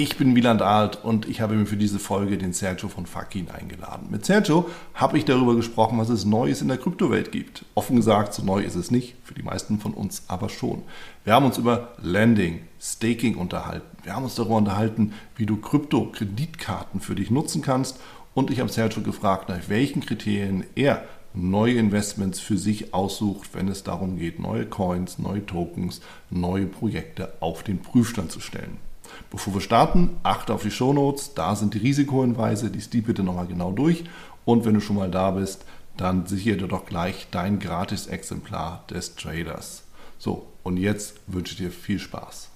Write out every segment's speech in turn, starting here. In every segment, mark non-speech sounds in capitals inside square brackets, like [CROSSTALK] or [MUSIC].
Ich bin Wieland Alt und ich habe mir für diese Folge den Sergio von Fakin eingeladen. Mit Sergio habe ich darüber gesprochen, was es Neues in der Kryptowelt gibt. Offen gesagt, so neu ist es nicht, für die meisten von uns aber schon. Wir haben uns über Landing, Staking unterhalten. Wir haben uns darüber unterhalten, wie du Krypto-Kreditkarten für dich nutzen kannst. Und ich habe Sergio gefragt, nach welchen Kriterien er neue Investments für sich aussucht, wenn es darum geht, neue Coins, neue Tokens, neue Projekte auf den Prüfstand zu stellen. Bevor wir starten, achte auf die Shownotes, da sind die Risikohinweise, lies die bitte nochmal genau durch und wenn du schon mal da bist, dann sichere dir doch gleich dein Gratis-Exemplar des Traders. So, und jetzt wünsche ich dir viel Spaß.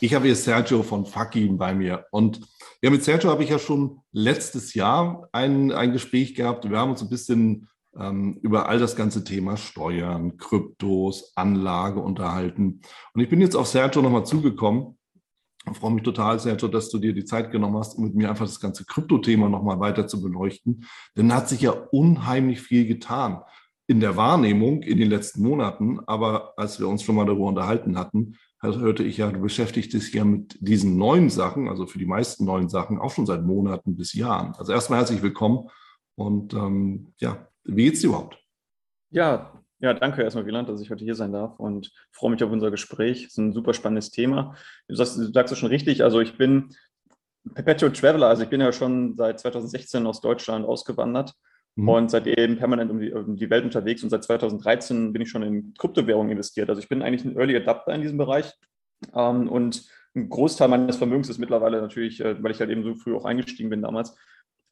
Ich habe hier Sergio von Fakin bei mir. Und ja, mit Sergio habe ich ja schon letztes Jahr ein, ein Gespräch gehabt. Wir haben uns ein bisschen ähm, über all das ganze Thema Steuern, Kryptos, Anlage unterhalten. Und ich bin jetzt auf Sergio nochmal zugekommen. Ich freue mich total, Sergio, dass du dir die Zeit genommen hast, um mit mir einfach das ganze Krypto-Thema nochmal weiter zu beleuchten. Denn da hat sich ja unheimlich viel getan in der Wahrnehmung in den letzten Monaten. Aber als wir uns schon mal darüber unterhalten hatten, hörte ich ja, du beschäftigst dich ja mit diesen neuen Sachen, also für die meisten neuen Sachen, auch schon seit Monaten bis Jahren. Also erstmal herzlich willkommen und ähm, ja, wie geht's dir überhaupt? Ja, ja, danke erstmal, Wieland, dass ich heute hier sein darf und freue mich auf unser Gespräch. Es ist ein super spannendes Thema. Du sagst, du sagst es schon richtig. Also ich bin Perpetual Traveler, also ich bin ja schon seit 2016 aus Deutschland ausgewandert mhm. und seitdem permanent um die, um die, Welt unterwegs und seit 2013 bin ich schon in Kryptowährungen investiert. Also ich bin eigentlich ein Early Adapter in diesem Bereich ähm, und ein Großteil meines Vermögens ist mittlerweile natürlich, äh, weil ich halt eben so früh auch eingestiegen bin damals,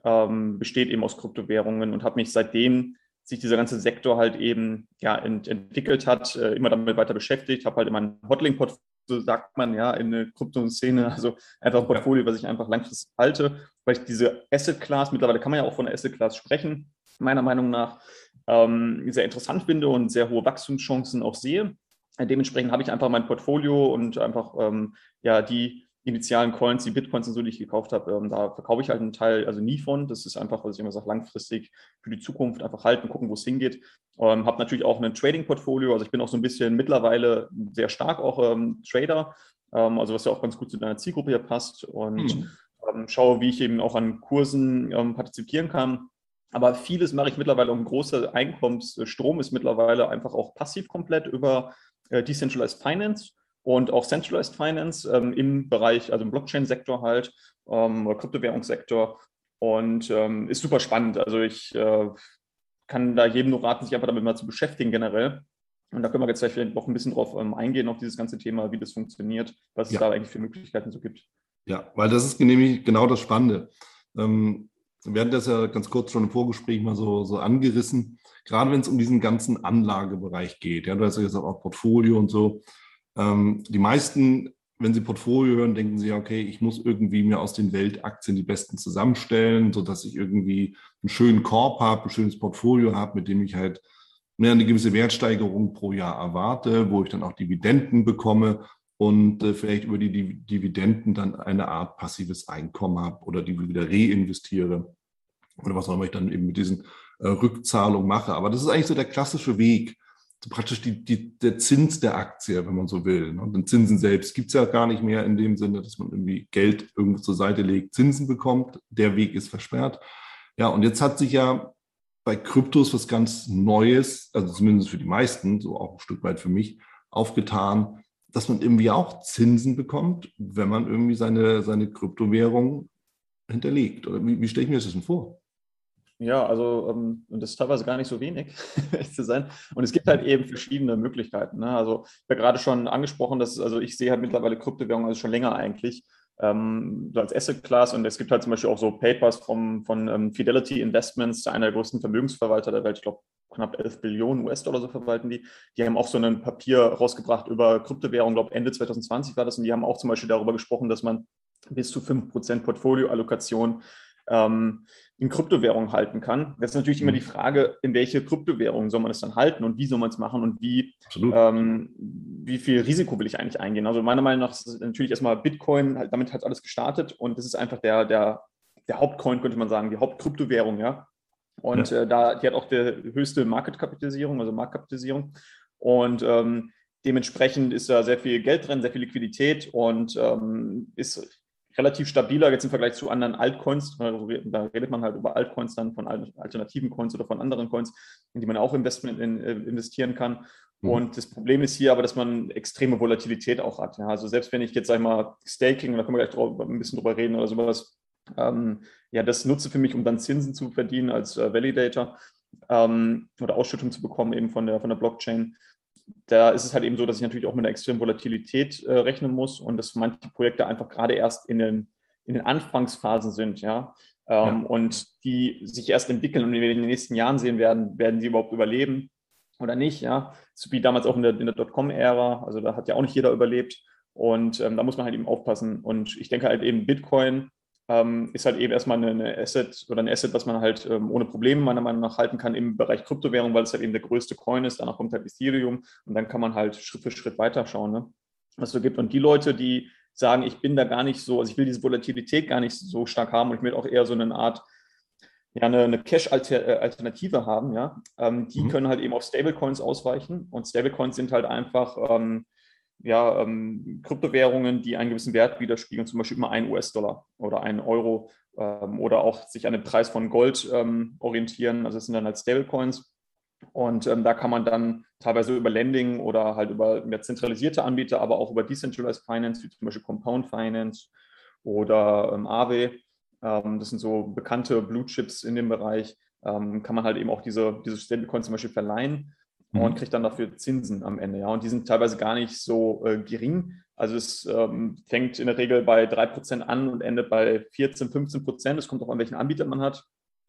ähm, besteht eben aus Kryptowährungen und habe mich seitdem sich dieser ganze Sektor halt eben ja, ent entwickelt hat, äh, immer damit weiter beschäftigt, habe halt immer ein Hodling-Portfolio so sagt man ja in der Krypto-Szene, also einfach ein Portfolio, was ich einfach langfristig halte, weil ich diese Asset-Class, mittlerweile kann man ja auch von der Asset-Class sprechen, meiner Meinung nach, ähm, sehr interessant finde und sehr hohe Wachstumschancen auch sehe. Dementsprechend habe ich einfach mein Portfolio und einfach ähm, ja die initialen Coins, die Bitcoins und so, die ich gekauft habe, ähm, da verkaufe ich halt einen Teil also nie von. Das ist einfach, was ich immer sage, langfristig für die Zukunft einfach halten, gucken, wo es hingeht. Ähm, habe natürlich auch ein Trading-Portfolio, also ich bin auch so ein bisschen mittlerweile sehr stark auch ähm, Trader, ähm, also was ja auch ganz gut zu deiner Zielgruppe hier passt und mhm. schaue, wie ich eben auch an Kursen ähm, partizipieren kann. Aber vieles mache ich mittlerweile, um großer Einkommensstrom ist mittlerweile einfach auch passiv komplett über äh, Decentralized Finance und auch Centralized Finance ähm, im Bereich, also im Blockchain-Sektor halt, ähm, oder Kryptowährungssektor. Und ähm, ist super spannend. Also ich äh, kann da jedem nur raten, sich einfach damit mal zu beschäftigen generell. Und da können wir jetzt vielleicht noch ein bisschen drauf ähm, eingehen, auf dieses ganze Thema, wie das funktioniert, was ja. es da eigentlich für Möglichkeiten so gibt. Ja, weil das ist nämlich genau das Spannende. Ähm, wir hatten das ja ganz kurz schon im Vorgespräch mal so, so angerissen, gerade wenn es um diesen ganzen Anlagebereich geht. Ja, du hast ja gesagt, auch Portfolio und so. Ähm, die meisten, wenn sie Portfolio hören, denken sie, okay, ich muss irgendwie mir aus den Weltaktien die besten zusammenstellen, sodass ich irgendwie einen schönen Korb habe, ein schönes Portfolio habe, mit dem ich halt eine gewisse Wertsteigerung pro Jahr erwarte, wo ich dann auch Dividenden bekomme und äh, vielleicht über die Dividenden dann eine Art passives Einkommen habe oder die wieder reinvestiere oder was auch immer ich dann eben mit diesen äh, Rückzahlungen mache. Aber das ist eigentlich so der klassische Weg so praktisch die, die, der Zins der Aktie, wenn man so will. Ne? Den Zinsen selbst gibt es ja gar nicht mehr in dem Sinne, dass man irgendwie Geld irgendwo zur Seite legt, Zinsen bekommt. Der Weg ist versperrt. Ja, und jetzt hat sich ja bei Kryptos was ganz Neues, also zumindest für die meisten, so auch ein Stück weit für mich, aufgetan, dass man irgendwie auch Zinsen bekommt, wenn man irgendwie seine, seine Kryptowährung hinterlegt. Oder wie, wie stelle ich mir das denn vor? Ja, also ähm, das ist teilweise gar nicht so wenig, [LAUGHS] ehrlich zu sein. Und es gibt halt eben verschiedene Möglichkeiten. Ne? Also ich habe ja gerade schon angesprochen, dass also ich sehe halt mittlerweile Kryptowährungen also schon länger eigentlich ähm, als Asset Class. Und es gibt halt zum Beispiel auch so Papers vom, von ähm, Fidelity Investments, einer der größten Vermögensverwalter der Welt, ich glaube knapp 11 Billionen US-Dollar so verwalten die. Die haben auch so ein Papier rausgebracht über Kryptowährungen, glaube Ende 2020 war das. Und die haben auch zum Beispiel darüber gesprochen, dass man bis zu 5% Portfolioallokation ähm, in Kryptowährungen halten kann. Das ist natürlich immer die mhm. Frage, in welche Kryptowährungen soll man es dann halten und wie soll man es machen und wie, ähm, wie viel Risiko will ich eigentlich eingehen. Also meiner Meinung nach ist natürlich erstmal Bitcoin, halt, damit hat alles gestartet und das ist einfach der, der, der Hauptcoin, könnte man sagen, die Hauptkryptowährung, ja. Und ja. äh, da, die hat auch die höchste Marketkapitalisierung, also Marktkapitalisierung. Und ähm, dementsprechend ist da sehr viel Geld drin, sehr viel Liquidität und ähm, ist relativ stabiler jetzt im Vergleich zu anderen Altcoins. Da redet man halt über Altcoins dann von alternativen Coins oder von anderen Coins, in die man auch Investment in, äh, investieren kann. Mhm. Und das Problem ist hier aber, dass man extreme Volatilität auch hat. Ja, also selbst wenn ich jetzt, sag ich mal, Staking, da können wir gleich drauf, ein bisschen drüber reden oder sowas, ähm, ja, das nutze für mich, um dann Zinsen zu verdienen als äh, Validator ähm, oder Ausschüttung zu bekommen eben von der, von der Blockchain da ist es halt eben so, dass ich natürlich auch mit einer extremen Volatilität äh, rechnen muss und dass manche Projekte einfach gerade erst in den, in den Anfangsphasen sind, ja. Ähm, ja. Und die sich erst entwickeln und wir in den nächsten Jahren sehen werden, werden sie überhaupt überleben oder nicht, ja. So wie damals auch in der, in der Dotcom-Ära, also da hat ja auch nicht jeder überlebt. Und ähm, da muss man halt eben aufpassen. Und ich denke halt eben, Bitcoin ähm, ist halt eben erstmal eine, Asset oder ein Asset, was man halt ähm, ohne Probleme meiner Meinung nach halten kann im Bereich Kryptowährung, weil es halt eben der größte Coin ist. Danach kommt halt Ethereum und dann kann man halt Schritt für Schritt weiterschauen, ne? was es so gibt. Und die Leute, die sagen, ich bin da gar nicht so, also ich will diese Volatilität gar nicht so stark haben und ich will auch eher so eine Art ja, eine, eine Cash-Alternative haben, ja, ähm, die mhm. können halt eben auf Stablecoins ausweichen. Und Stablecoins sind halt einfach ähm, ja, ähm, Kryptowährungen, die einen gewissen Wert widerspiegeln, zum Beispiel immer ein US-Dollar oder ein Euro ähm, oder auch sich an den Preis von Gold ähm, orientieren. Also das sind dann halt Stablecoins. Und ähm, da kann man dann teilweise über Lending oder halt über mehr zentralisierte Anbieter, aber auch über Decentralized Finance, wie zum Beispiel Compound Finance oder ähm, Aave, ähm, das sind so bekannte Blue Chips in dem Bereich, kann man halt eben auch diese, diese Stablecoins zum Beispiel verleihen mhm. und kriegt dann dafür Zinsen am Ende. Ja, und die sind teilweise gar nicht so äh, gering. Also es ähm, fängt in der Regel bei 3% an und endet bei 14, 15 Prozent. Es kommt auch an, welchen Anbieter man hat.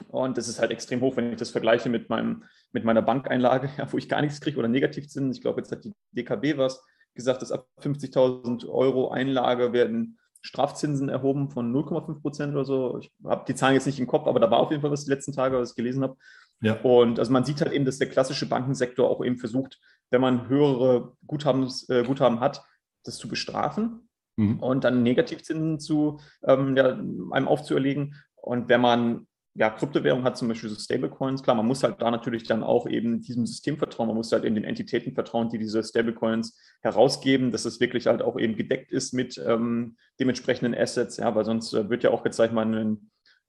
Und das ist halt extrem hoch, wenn ich das vergleiche mit, meinem, mit meiner Bankeinlage, ja, [LAUGHS] wo ich gar nichts kriege oder Negativzinsen. Ich glaube, jetzt hat die DKB was gesagt, dass ab 50.000 Euro Einlage werden Strafzinsen erhoben von 0,5 Prozent oder so. Ich habe die Zahlen jetzt nicht im Kopf, aber da war auf jeden Fall was die letzten Tage, was ich gelesen habe. Ja. Und also man sieht halt eben, dass der klassische Bankensektor auch eben versucht, wenn man höhere Guthabens, äh, Guthaben hat, das zu bestrafen mhm. und dann Negativzinsen zu ähm, ja, einem aufzuerlegen. Und wenn man ja, Kryptowährung hat zum Beispiel so Stablecoins. Klar, man muss halt da natürlich dann auch eben diesem System vertrauen. Man muss halt eben den Entitäten vertrauen, die diese Stablecoins herausgeben, dass es wirklich halt auch eben gedeckt ist mit ähm, dementsprechenden Assets. Ja, weil sonst äh, wird ja auch jetzt, sag ich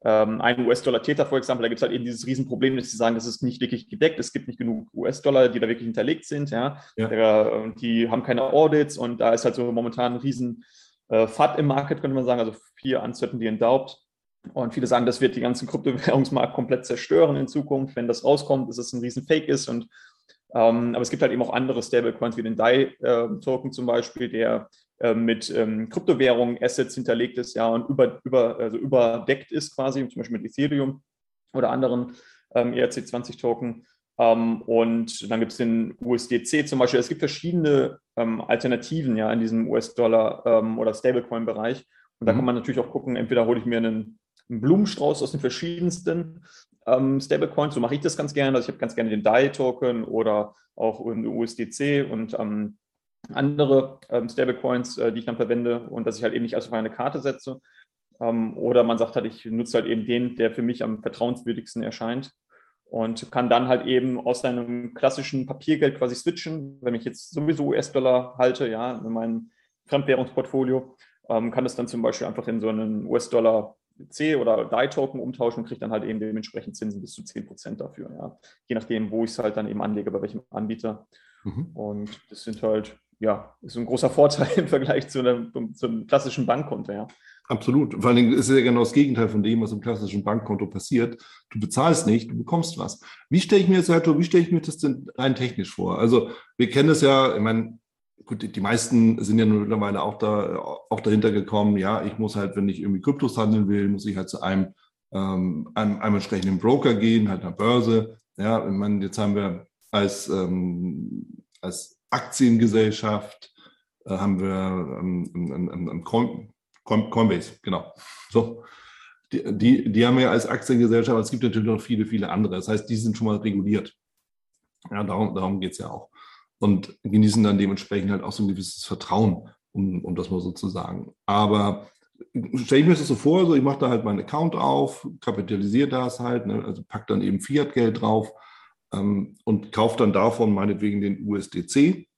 ein ähm, ein US-Dollar-Täter, vor Beispiel, da gibt es halt eben dieses Riesenproblem, dass sie sagen, das ist nicht wirklich gedeckt, es gibt nicht genug US-Dollar, die da wirklich hinterlegt sind, ja. ja. Der, die haben keine Audits und da ist halt so momentan ein riesen äh, FAT im Market, könnte man sagen, also vier Uncertainty in Doubt. Und viele sagen, das wird die ganzen Kryptowährungsmarkt komplett zerstören in Zukunft, wenn das rauskommt, dass es ein riesen Fake ist. Und, ähm, aber es gibt halt eben auch andere Stablecoins wie den DAI-Token äh, zum Beispiel, der äh, mit ähm, Kryptowährungen, Assets hinterlegt ist, ja, und über, über, also überdeckt ist quasi, zum Beispiel mit Ethereum oder anderen ähm, ERC20-Token. Ähm, und dann gibt es den USDC zum Beispiel. Es gibt verschiedene ähm, Alternativen ja in diesem US-Dollar ähm, oder Stablecoin-Bereich. Und da mhm. kann man natürlich auch gucken, entweder hole ich mir einen, einen Blumenstrauß aus den verschiedensten ähm, Stablecoins, so mache ich das ganz gerne. Also ich habe ganz gerne den DAI-Token oder auch den USDC und ähm, andere ähm, Stablecoins, äh, die ich dann verwende und dass ich halt eben nicht auf eine Karte setze. Ähm, oder man sagt halt, ich nutze halt eben den, der für mich am vertrauenswürdigsten erscheint und kann dann halt eben aus seinem klassischen Papiergeld quasi switchen. Wenn ich jetzt sowieso US-Dollar halte, ja, in meinem Fremdwährungsportfolio, ähm, kann das dann zum Beispiel einfach in so einen US-Dollar C oder DAI-Token umtauschen und kriege dann halt eben dementsprechend Zinsen bis zu 10% dafür, ja. Je nachdem, wo ich es halt dann eben anlege, bei welchem Anbieter. Mhm. Und das sind halt ja, ist ein großer Vorteil [LAUGHS] im Vergleich zu einem, zu einem klassischen Bankkonto, ja. Absolut. Vor allen Dingen ist es ja genau das Gegenteil von dem, was im klassischen Bankkonto passiert. Du bezahlst nicht, du bekommst was. Wie stelle ich mir das, wie stelle ich mir das denn rein technisch vor? Also, wir kennen es ja, ich meine, gut, die, die meisten sind ja mittlerweile auch da auch dahinter gekommen, ja, ich muss halt, wenn ich irgendwie Kryptos handeln will, muss ich halt zu einem, ähm, einem, einem entsprechenden Broker gehen, halt einer Börse. Ja, ich meine, jetzt haben wir als, ähm, als Aktiengesellschaft äh, haben wir ähm, ähm, Coin, Coinbase, genau. So. Die, die, die haben wir als Aktiengesellschaft, aber es gibt natürlich noch viele, viele andere. Das heißt, die sind schon mal reguliert. Ja, darum, darum geht es ja auch. Und genießen dann dementsprechend halt auch so ein gewisses Vertrauen, um, um das mal so zu sagen. Aber stelle ich mir das so vor, so ich mache da halt meinen Account auf, kapitalisiere das halt, ne, also pack dann eben Fiat-Geld drauf ähm, und kaufe dann davon meinetwegen den USDC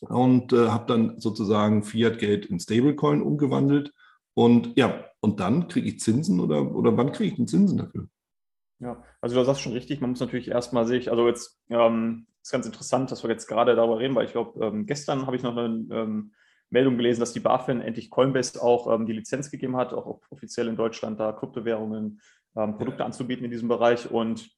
und äh, habe dann sozusagen Fiat-Geld in Stablecoin umgewandelt. Und ja, und dann kriege ich Zinsen oder, oder wann kriege ich denn Zinsen dafür? Ja, also du sagst schon richtig, man muss natürlich erstmal sich, also jetzt ähm, ist ganz interessant, dass wir jetzt gerade darüber reden, weil ich glaube, ähm, gestern habe ich noch eine ähm, Meldung gelesen, dass die BaFin endlich Coinbase auch ähm, die Lizenz gegeben hat, auch offiziell in Deutschland da Kryptowährungen, ähm, Produkte anzubieten in diesem Bereich. Und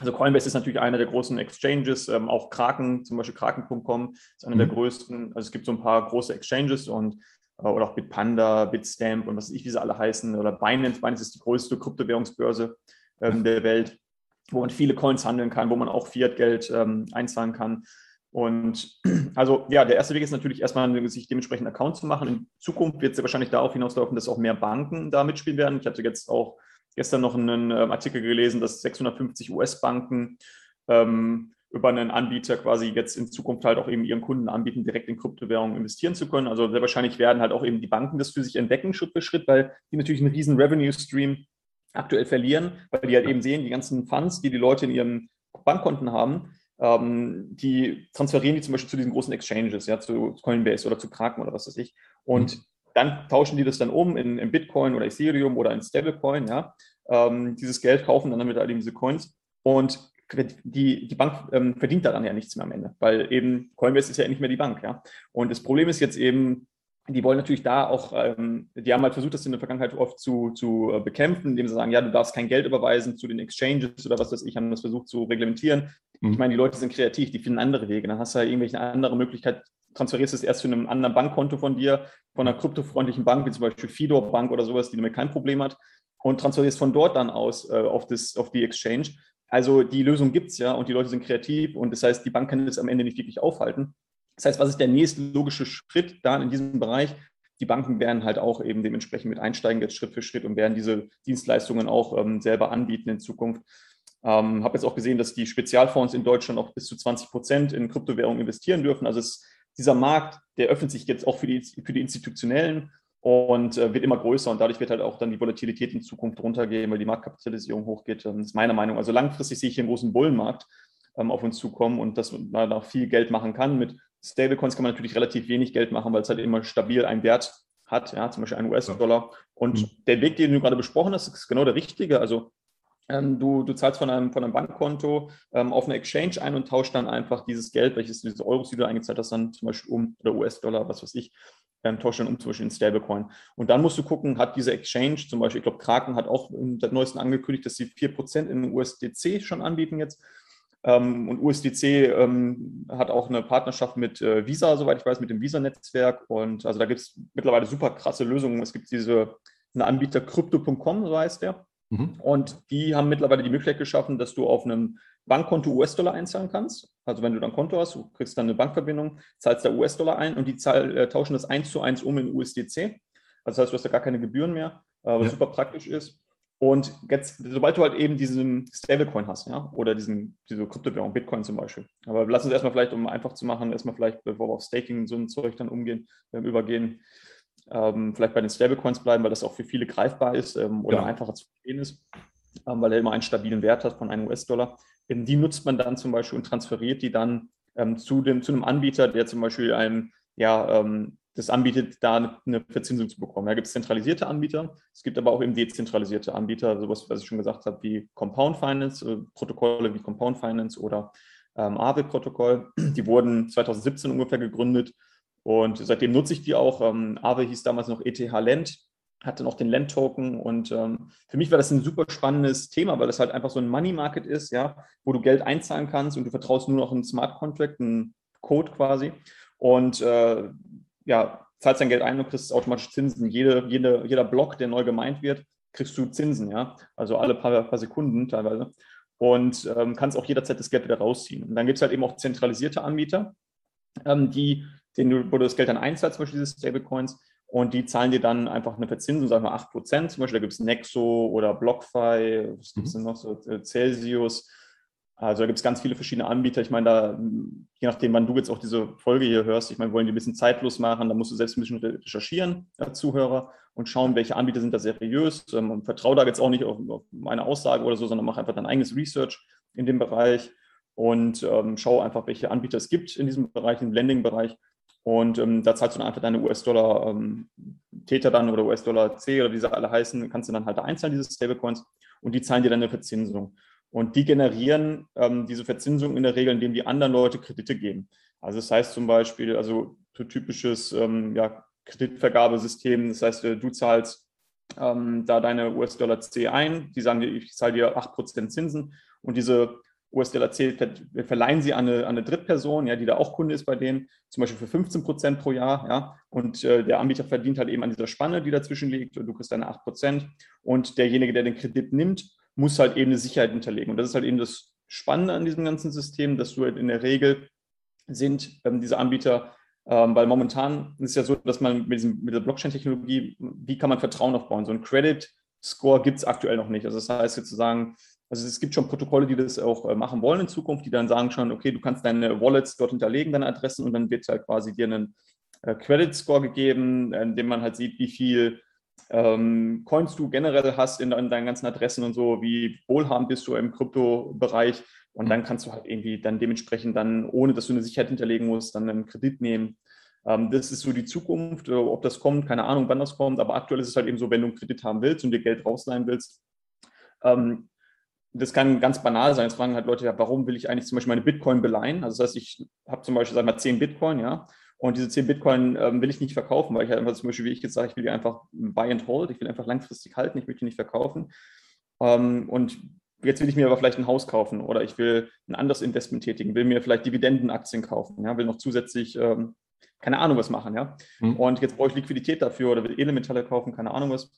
also Coinbase ist natürlich einer der großen Exchanges, ähm, auch Kraken, zum Beispiel Kraken.com ist einer mhm. der größten. Also es gibt so ein paar große Exchanges und äh, oder auch Bitpanda, Bitstamp und was weiß ich, wie sie alle heißen, oder Binance. Binance ist die größte Kryptowährungsbörse ähm, der Welt, wo man viele Coins handeln kann, wo man auch Fiat-Geld ähm, einzahlen kann. Und [CLEARS THROAT] also ja, der erste Weg ist natürlich erstmal, sich dementsprechend einen Account zu machen. In Zukunft wird es ja wahrscheinlich darauf hinauslaufen, dass auch mehr Banken da mitspielen werden. Ich hatte jetzt auch gestern noch einen ähm, Artikel gelesen, dass 650 US-Banken ähm, über einen Anbieter quasi jetzt in Zukunft halt auch eben ihren Kunden anbieten, direkt in Kryptowährungen investieren zu können. Also sehr wahrscheinlich werden halt auch eben die Banken das für sich entdecken, Schritt für Schritt, weil die natürlich einen riesen Revenue-Stream aktuell verlieren, weil die halt eben sehen, die ganzen Funds, die die Leute in ihren Bankkonten haben, ähm, die transferieren die zum Beispiel zu diesen großen Exchanges, ja, zu Coinbase oder zu Kraken oder was weiß ich. Und mhm. Dann tauschen die das dann um in, in, Bitcoin oder Ethereum oder in Stablecoin, ja. Ähm, dieses Geld kaufen dann damit halt eben diese Coins. Und die, die Bank ähm, verdient daran ja nichts mehr am Ende, weil eben Coinbase ist ja nicht mehr die Bank, ja. Und das Problem ist jetzt eben, die wollen natürlich da auch, ähm, die haben halt versucht, das in der Vergangenheit oft zu, zu äh, bekämpfen, indem sie sagen, ja, du darfst kein Geld überweisen zu den Exchanges oder was weiß ich, haben das versucht zu reglementieren. Mhm. Ich meine, die Leute sind kreativ, die finden andere Wege. Dann hast du ja irgendwelche andere Möglichkeit, transferierst es erst zu einem anderen Bankkonto von dir, von einer kryptofreundlichen Bank, wie zum Beispiel Fidor Bank oder sowas, die damit kein Problem hat, und transferierst von dort dann aus äh, auf, das, auf die Exchange. Also die Lösung gibt es ja und die Leute sind kreativ und das heißt, die Bank kann das am Ende nicht wirklich aufhalten. Das heißt, was ist der nächste logische Schritt da in diesem Bereich? Die Banken werden halt auch eben dementsprechend mit einsteigen, jetzt Schritt für Schritt und werden diese Dienstleistungen auch ähm, selber anbieten in Zukunft. Ähm, habe jetzt auch gesehen, dass die Spezialfonds in Deutschland auch bis zu 20 Prozent in Kryptowährungen investieren dürfen. Also es, dieser Markt, der öffnet sich jetzt auch für die, für die Institutionellen und äh, wird immer größer und dadurch wird halt auch dann die Volatilität in Zukunft runtergehen, weil die Marktkapitalisierung hochgeht. Das ist meine Meinung. Also langfristig sehe ich hier einen großen Bullenmarkt ähm, auf uns zukommen und dass man da viel Geld machen kann mit Stablecoins kann man natürlich relativ wenig Geld machen, weil es halt immer stabil einen Wert hat, ja, zum Beispiel einen US-Dollar. Und mhm. der Weg, den du gerade besprochen hast, ist genau der richtige. Also ähm, du, du zahlst von einem, von einem Bankkonto ähm, auf eine Exchange ein und tauschst dann einfach dieses Geld, welches diese Euros, die du eingezahlt hast, dann zum Beispiel um, oder US-Dollar, was weiß ich, ähm, tauscht dann um zum Beispiel in Stablecoin. Und dann musst du gucken, hat diese Exchange, zum Beispiel, ich glaube, Kraken hat auch im neuesten angekündigt, dass sie 4% in USDC schon anbieten jetzt. Ähm, und USDC ähm, hat auch eine Partnerschaft mit äh, Visa, soweit ich weiß, mit dem Visa-Netzwerk. Und also da gibt es mittlerweile super krasse Lösungen. Es gibt diese einen Anbieter Crypto.com, so heißt der. Mhm. Und die haben mittlerweile die Möglichkeit geschaffen, dass du auf einem Bankkonto US-Dollar einzahlen kannst. Also wenn du dann ein Konto hast, du kriegst dann eine Bankverbindung, zahlst da US-Dollar ein und die zahl, äh, tauschen das eins zu eins um in USDC. Also das heißt, du hast da gar keine Gebühren mehr, äh, was ja. super praktisch ist. Und jetzt, sobald du halt eben diesen Stablecoin hast, ja, oder diesen, diese Kryptowährung, Bitcoin zum Beispiel. Aber lass uns erstmal vielleicht, um einfach zu machen, erstmal vielleicht, bevor wir auf Staking und so ein Zeug dann umgehen, ähm, übergehen, ähm, vielleicht bei den Stablecoins bleiben, weil das auch für viele greifbar ist ähm, oder ja. einfacher zu verstehen ist, ähm, weil er immer einen stabilen Wert hat von einem US-Dollar. Die nutzt man dann zum Beispiel und transferiert die dann ähm, zu, dem, zu einem Anbieter, der zum Beispiel einem ja, ähm, das anbietet, da eine Verzinsung zu bekommen. Da gibt es zentralisierte Anbieter, es gibt aber auch eben dezentralisierte Anbieter, sowas, was ich schon gesagt habe, wie Compound Finance, äh, Protokolle wie Compound Finance oder ähm, Aave-Protokoll. Die wurden 2017 ungefähr gegründet und seitdem nutze ich die auch. Ähm, Aave hieß damals noch ETH Lend, hatte noch den Lend-Token und ähm, für mich war das ein super spannendes Thema, weil das halt einfach so ein Money-Market ist, ja, wo du Geld einzahlen kannst und du vertraust nur noch einen Smart Contract, einen Code quasi und äh, ja, zahlst dein Geld ein und kriegst automatisch Zinsen. Jede, jede, jeder Block, der neu gemeint wird, kriegst du Zinsen, ja. Also alle paar, paar Sekunden teilweise. Und ähm, kannst auch jederzeit das Geld wieder rausziehen. Und dann gibt es halt eben auch zentralisierte Anbieter, ähm, die, denen du, wo du das Geld dann einzahlst, zum Beispiel diese Stablecoins, und die zahlen dir dann einfach eine Verzinsung, sagen wir 8%. Zum Beispiel, da gibt es Nexo oder BlockFi, was gibt es mhm. denn noch so, äh, Celsius, also da gibt es ganz viele verschiedene Anbieter. Ich meine, da, je nachdem, wann du jetzt auch diese Folge hier hörst, ich meine, wollen die ein bisschen zeitlos machen, da musst du selbst ein bisschen recherchieren, äh, Zuhörer, und schauen, welche Anbieter sind da seriös. Ähm, vertraue da jetzt auch nicht auf, auf, meine Aussage oder so, sondern mach einfach dein eigenes Research in dem Bereich und ähm, schau einfach, welche Anbieter es gibt in diesem Bereich, im Lending-Bereich. Und ähm, da zahlst du dann einfach deine US-Dollar-Täter ähm, dann oder US-Dollar-C oder wie sie alle heißen, kannst du dann halt einzahlen, diese Stablecoins, und die zahlen dir dann eine Verzinsung. Und die generieren ähm, diese Verzinsung in der Regel, indem die anderen Leute Kredite geben. Also das heißt zum Beispiel, also so typisches ähm, ja, Kreditvergabesystem, das heißt, äh, du zahlst ähm, da deine US-Dollar C ein, die sagen dir, ich zahle dir 8% Zinsen und diese US-Dollar C verleihen sie an eine, an eine, Drittperson, ja, die da auch Kunde ist bei denen, zum Beispiel für 15 Prozent pro Jahr, ja, und äh, der Anbieter verdient halt eben an dieser Spanne, die dazwischen liegt, und du kriegst deine 8 Prozent und derjenige, der den Kredit nimmt, muss halt eben eine Sicherheit hinterlegen. Und das ist halt eben das Spannende an diesem ganzen System, dass du halt in der Regel sind ähm, diese Anbieter, ähm, weil momentan ist es ja so, dass man mit, diesem, mit der Blockchain-Technologie, wie kann man Vertrauen aufbauen? So ein Credit-Score gibt es aktuell noch nicht. Also das heißt sozusagen, also es gibt schon Protokolle, die das auch äh, machen wollen in Zukunft, die dann sagen schon, okay, du kannst deine Wallets dort hinterlegen, deine Adressen und dann wird halt quasi dir einen äh, Credit-Score gegeben, in dem man halt sieht, wie viel ähm, Coins du generell hast in, in, deinen ganzen Adressen und so, wie wohlhabend bist du im Kryptobereich. Und mhm. dann kannst du halt irgendwie dann dementsprechend dann, ohne dass du eine Sicherheit hinterlegen musst, dann einen Kredit nehmen. Ähm, das ist so die Zukunft. Äh, ob das kommt, keine Ahnung, wann das kommt. Aber aktuell ist es halt eben so, wenn du einen Kredit haben willst und dir Geld rausleihen willst, ähm, das kann ganz banal sein. Jetzt fragen halt Leute, ja, warum will ich eigentlich zum Beispiel meine Bitcoin beleihen? Also das heißt, ich habe zum Beispiel, sag mal, 10 Bitcoin, ja, und diese 10 Bitcoin ähm, will ich nicht verkaufen, weil ich halt einfach zum Beispiel, wie ich jetzt sage, ich will die einfach buy and hold, ich will einfach langfristig halten, ich möchte die nicht verkaufen. Ähm, und jetzt will ich mir aber vielleicht ein Haus kaufen oder ich will ein anderes Investment tätigen, will mir vielleicht Dividendenaktien kaufen, ja, will noch zusätzlich, ähm, keine Ahnung was machen, ja. Mhm. Und jetzt brauche ich Liquidität dafür oder will Edelmetalle kaufen, keine Ahnung was.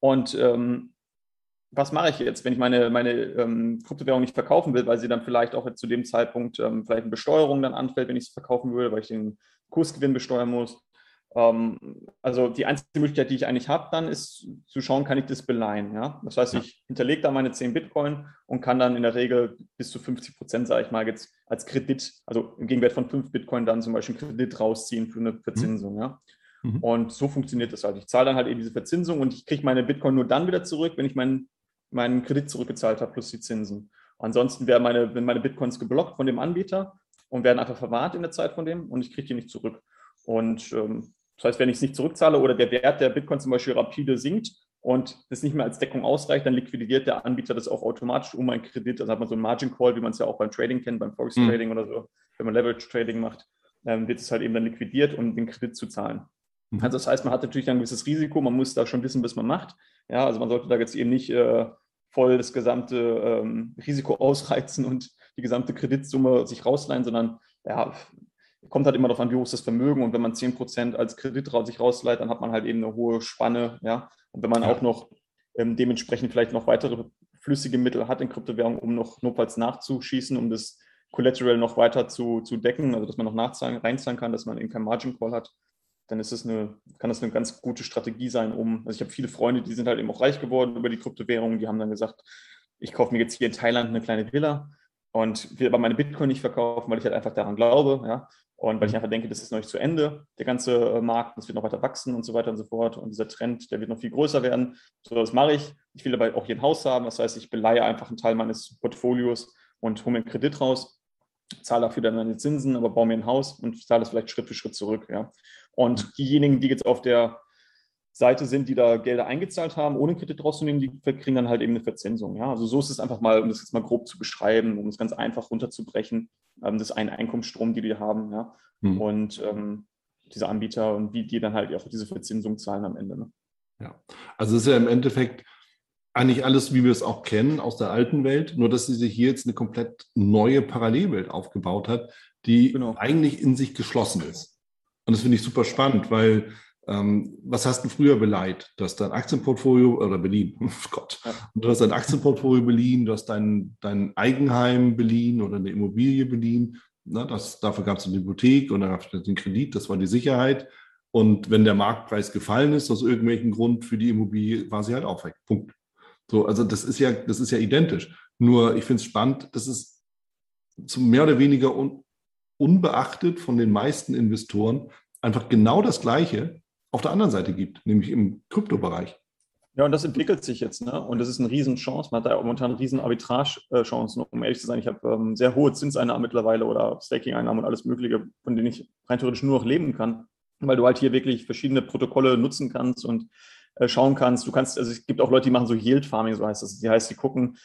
Und ähm, was mache ich jetzt, wenn ich meine, meine ähm, Kryptowährung nicht verkaufen will, weil sie dann vielleicht auch zu dem Zeitpunkt ähm, vielleicht eine Besteuerung dann anfällt, wenn ich es verkaufen würde, weil ich den Kursgewinn besteuern muss. Ähm, also die einzige Möglichkeit, die ich eigentlich habe, dann ist zu schauen, kann ich das beleihen. Ja? Das heißt, ich hinterlege da meine 10 Bitcoin und kann dann in der Regel bis zu 50 Prozent, sage ich mal, jetzt als Kredit, also im Gegenwert von 5 Bitcoin dann zum Beispiel einen Kredit rausziehen für eine Verzinsung. Mhm. Ja? Mhm. Und so funktioniert das halt. Ich zahle dann halt eben diese Verzinsung und ich kriege meine Bitcoin nur dann wieder zurück, wenn ich meinen meinen Kredit zurückgezahlt habe plus die Zinsen. Ansonsten werden meine, meine Bitcoins geblockt von dem Anbieter und werden einfach verwahrt in der Zeit von dem und ich kriege die nicht zurück. Und ähm, das heißt, wenn ich es nicht zurückzahle oder der Wert der Bitcoin zum Beispiel rapide sinkt und das nicht mehr als Deckung ausreicht, dann liquidiert der Anbieter das auch automatisch um einen Kredit. Also hat man so einen Margin Call, wie man es ja auch beim Trading kennt, beim Forex mhm. Trading mhm. oder so, wenn man Leverage Trading macht, ähm, wird es halt eben dann liquidiert, um den Kredit zu zahlen. Mhm. Also das heißt, man hat natürlich ein gewisses Risiko, man muss da schon wissen, was man macht. Ja, also man sollte da jetzt eben nicht äh, voll das gesamte ähm, Risiko [LAUGHS] ausreizen und die gesamte Kreditsumme sich rausleihen, sondern ja, kommt halt immer darauf an, wie hoch ist das Vermögen. Und wenn man 10% als Kredit sich rausleiht, dann hat man halt eben eine hohe Spanne. Ja? Und wenn man ja. auch noch ähm, dementsprechend vielleicht noch weitere flüssige Mittel hat in Kryptowährungen, um noch notfalls nachzuschießen, um das Collateral noch weiter zu, zu decken, also dass man noch nachzahlen, reinzahlen kann, dass man eben kein Margin Call hat, dann ist es eine, kann das eine ganz gute Strategie sein, um, also ich habe viele Freunde, die sind halt eben auch reich geworden über die Kryptowährungen, die haben dann gesagt, ich kaufe mir jetzt hier in Thailand eine kleine Villa und will aber meine Bitcoin nicht verkaufen, weil ich halt einfach daran glaube, ja, und weil ich mhm. einfach denke, das ist noch nicht zu Ende, der ganze äh, Markt, das wird noch weiter wachsen und so weiter und so fort. Und dieser Trend, der wird noch viel größer werden. So, das mache ich. Ich will aber auch hier ein Haus haben. Das heißt, ich beleihe einfach einen Teil meines Portfolios und hole mir einen Kredit raus, zahle dafür dann meine Zinsen, aber baue mir ein Haus und zahle das vielleicht Schritt für Schritt zurück. Ja. Und diejenigen, die jetzt auf der Seite sind, die da Gelder eingezahlt haben, ohne Kredit rauszunehmen, die kriegen dann halt eben eine Verzinsung. Ja? Also so ist es einfach mal, um das jetzt mal grob zu beschreiben, um es ganz einfach runterzubrechen. Ähm, das ist ein Einkommensstrom, die die haben. Ja? Hm. Und ähm, diese Anbieter und wie die dann halt auch diese Verzinsung zahlen am Ende. Ne? Ja, also es ist ja im Endeffekt eigentlich alles, wie wir es auch kennen aus der alten Welt, nur dass sie sich hier jetzt eine komplett neue Parallelwelt aufgebaut hat, die genau. eigentlich in sich geschlossen ist. Und das finde ich super spannend, weil ähm, was hast du früher beleiht? Du hast dein Aktienportfolio oder beliehen, [LAUGHS] oh Gott, ja. du hast dein Aktienportfolio beliehen, du hast dein, dein Eigenheim beliehen oder eine Immobilie beliehen. Na, das, dafür gab es eine Hypothek und dann gab es den Kredit, das war die Sicherheit. Und wenn der Marktpreis gefallen ist, aus irgendwelchen Grund für die Immobilie, war sie halt auch weg. Punkt. So, also das ist ja, das ist ja identisch. Nur ich finde es spannend, dass es mehr oder weniger un, unbeachtet von den meisten Investoren einfach genau das Gleiche auf der anderen Seite gibt, nämlich im Kryptobereich. Ja, und das entwickelt sich jetzt, ne? Und das ist eine Riesenchance. Man hat da momentan riesen Arbitrage-Chancen, um ehrlich zu sein. Ich habe ähm, sehr hohe Zinseinnahmen mittlerweile oder Staking-Einnahmen und alles Mögliche, von denen ich rein theoretisch nur noch leben kann, weil du halt hier wirklich verschiedene Protokolle nutzen kannst und äh, schauen kannst. Du kannst, also es gibt auch Leute, die machen so Yield Farming, so heißt das. Die heißt, die gucken,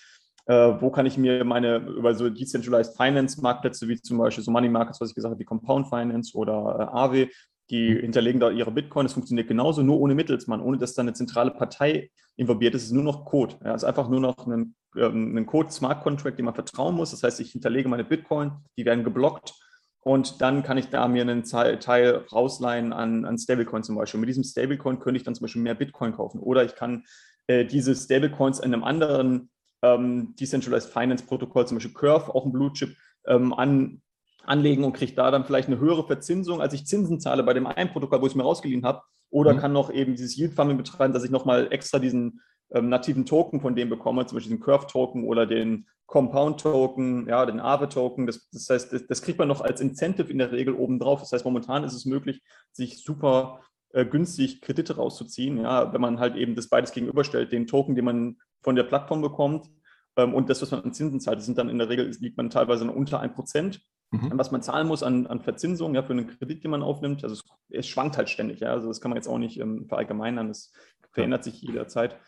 äh, wo kann ich mir meine über so Decentralized Finance Marktplätze wie zum Beispiel so Money Markets, was ich gesagt habe, wie Compound Finance oder äh, Aave, die mhm. hinterlegen da ihre Bitcoin. Es funktioniert genauso, nur ohne Mittelsmann, ohne dass da eine zentrale Partei involviert ist. Es ist nur noch Code. Ja, es ist einfach nur noch ein, ähm, ein Code, Smart Contract, dem man vertrauen muss. Das heißt, ich hinterlege meine Bitcoin, die werden geblockt und dann kann ich da mir einen Teil rausleihen an, an Stablecoin zum Beispiel. Und mit diesem Stablecoin könnte ich dann zum Beispiel mehr Bitcoin kaufen oder ich kann äh, diese Stablecoins in einem anderen ähm, Decentralized Finance Protokoll, zum Beispiel Curve, auch ein Blue Chip, ähm, an, anlegen und kriege da dann vielleicht eine höhere Verzinsung, als ich Zinsen zahle bei dem einen Protokoll, wo ich es mir rausgeliehen habe. Oder mhm. kann noch eben dieses Yield Farming betreiben, dass ich nochmal extra diesen ähm, nativen Token von dem bekomme, zum Beispiel den Curve Token oder den Compound Token, ja, den Aave Token. Das, das heißt, das, das, kriegt man noch als Incentive in der Regel obendrauf. Das heißt, momentan ist es möglich, sich super äh, günstig Kredite rauszuziehen, ja, wenn man halt eben das beides gegenüberstellt, den Token, den man von der Plattform bekommt ähm, und das, was man an Zinsen zahlt. Das sind dann in der Regel, liegt man teilweise unter 1%. Mhm. Was man zahlen muss an, an Verzinsung ja, für einen Kredit, den man aufnimmt, also es, es schwankt halt ständig. Ja, also das kann man jetzt auch nicht ähm, verallgemeinern, das verändert sich jederzeit.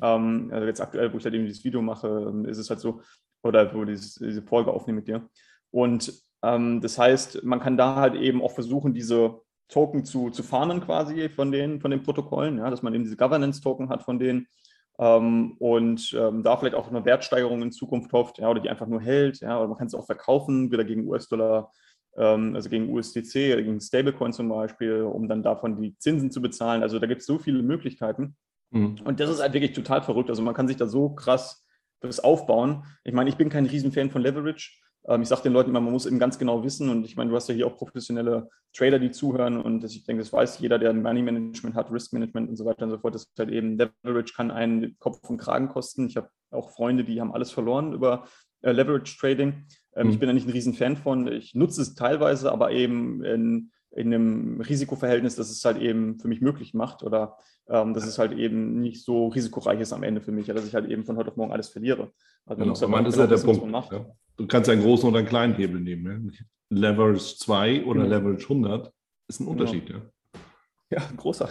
Ähm, also jetzt aktuell, wo ich halt eben dieses Video mache, ähm, ist es halt so, oder wo dieses, diese Folge aufnehme mit dir. Und ähm, das heißt, man kann da halt eben auch versuchen, diese Token zu, zu farmen quasi von den, von den Protokollen, ja, dass man eben diese Governance-Token hat von denen ähm, und ähm, da vielleicht auch eine Wertsteigerung in Zukunft hofft, ja, oder die einfach nur hält, ja, oder man kann es auch verkaufen, wieder gegen US-Dollar, ähm, also gegen USDC oder gegen Stablecoin zum Beispiel, um dann davon die Zinsen zu bezahlen. Also da gibt es so viele Möglichkeiten. Mhm. Und das ist halt wirklich total verrückt. Also man kann sich da so krass das aufbauen. Ich meine, ich bin kein Riesenfan von Leverage. Ähm, ich sage den Leuten immer, man muss eben ganz genau wissen. Und ich meine, du hast ja hier auch professionelle Trader, die zuhören. Und ich denke, das weiß jeder, der Money Management hat, Risk Management und so weiter und so fort. Das ist halt eben, Leverage kann einen Kopf und Kragen kosten. Ich habe auch Freunde, die haben alles verloren über äh, Leverage Trading. Ähm, mhm. Ich bin da nicht ein Riesenfan von. Ich nutze es teilweise, aber eben in, in einem Risikoverhältnis, das es halt eben für mich möglich macht oder ähm, dass es halt eben nicht so risikoreich ist am Ende für mich, dass ich halt eben von heute auf morgen alles verliere. Also genau, man ist ja der Punkt. Ja. Du kannst einen großen oder einen kleinen Hebel nehmen. Ja? Leverage 2 oder mhm. Leverage 100 ist ein Unterschied. Genau. Ja, ja großer.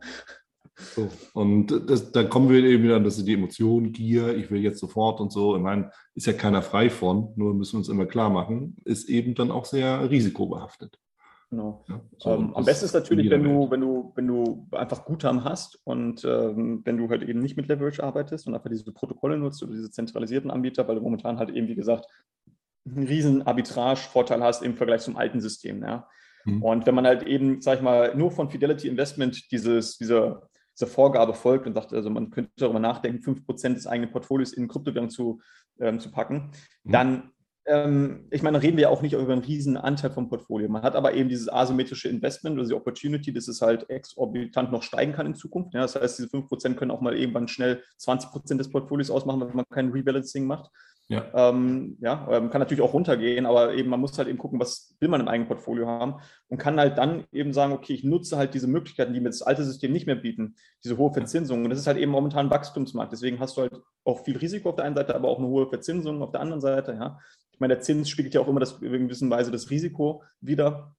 [LAUGHS] so. Und das, da kommen wir eben wieder an, dass die Emotion, Gier, ich will jetzt sofort und so. Ich meine, ist ja keiner frei von, nur müssen wir uns immer klar machen, ist eben dann auch sehr risikobehaftet. Genau. Ja, so ähm, am besten ist natürlich, wenn du, wenn du, wenn du einfach Guthaben hast und ähm, wenn du halt eben nicht mit Leverage arbeitest und einfach diese Protokolle nutzt oder diese zentralisierten Anbieter, weil du momentan halt eben, wie gesagt, einen riesen Arbitrage-Vorteil hast im Vergleich zum alten System. Ja? Mhm. Und wenn man halt eben, sag ich mal, nur von Fidelity Investment dieses, diese, diese Vorgabe folgt und sagt, also man könnte darüber nachdenken, 5% des eigenen Portfolios in Kryptowährung zu, ähm, zu packen, mhm. dann ähm, ich meine, reden wir ja auch nicht über einen riesen Anteil vom Portfolio. Man hat aber eben dieses asymmetrische Investment oder die Opportunity, dass es halt exorbitant noch steigen kann in Zukunft. Ja, das heißt, diese 5% können auch mal irgendwann schnell 20% des Portfolios ausmachen, wenn man kein Rebalancing macht. Ja. Ähm, ja, ähm, kann natürlich auch runtergehen, aber eben man muss halt eben gucken, was will man im eigenen Portfolio haben und kann halt dann eben sagen, okay, ich nutze halt diese Möglichkeiten, die mir das alte System nicht mehr bieten, diese hohe Verzinsung. Und das ist halt eben momentan ein Wachstumsmarkt. Deswegen hast du halt auch viel Risiko auf der einen Seite, aber auch eine hohe Verzinsung auf der anderen Seite. Ja. Ich meine, der Zins spiegelt ja auch immer das, in gewisser Weise das Risiko wieder,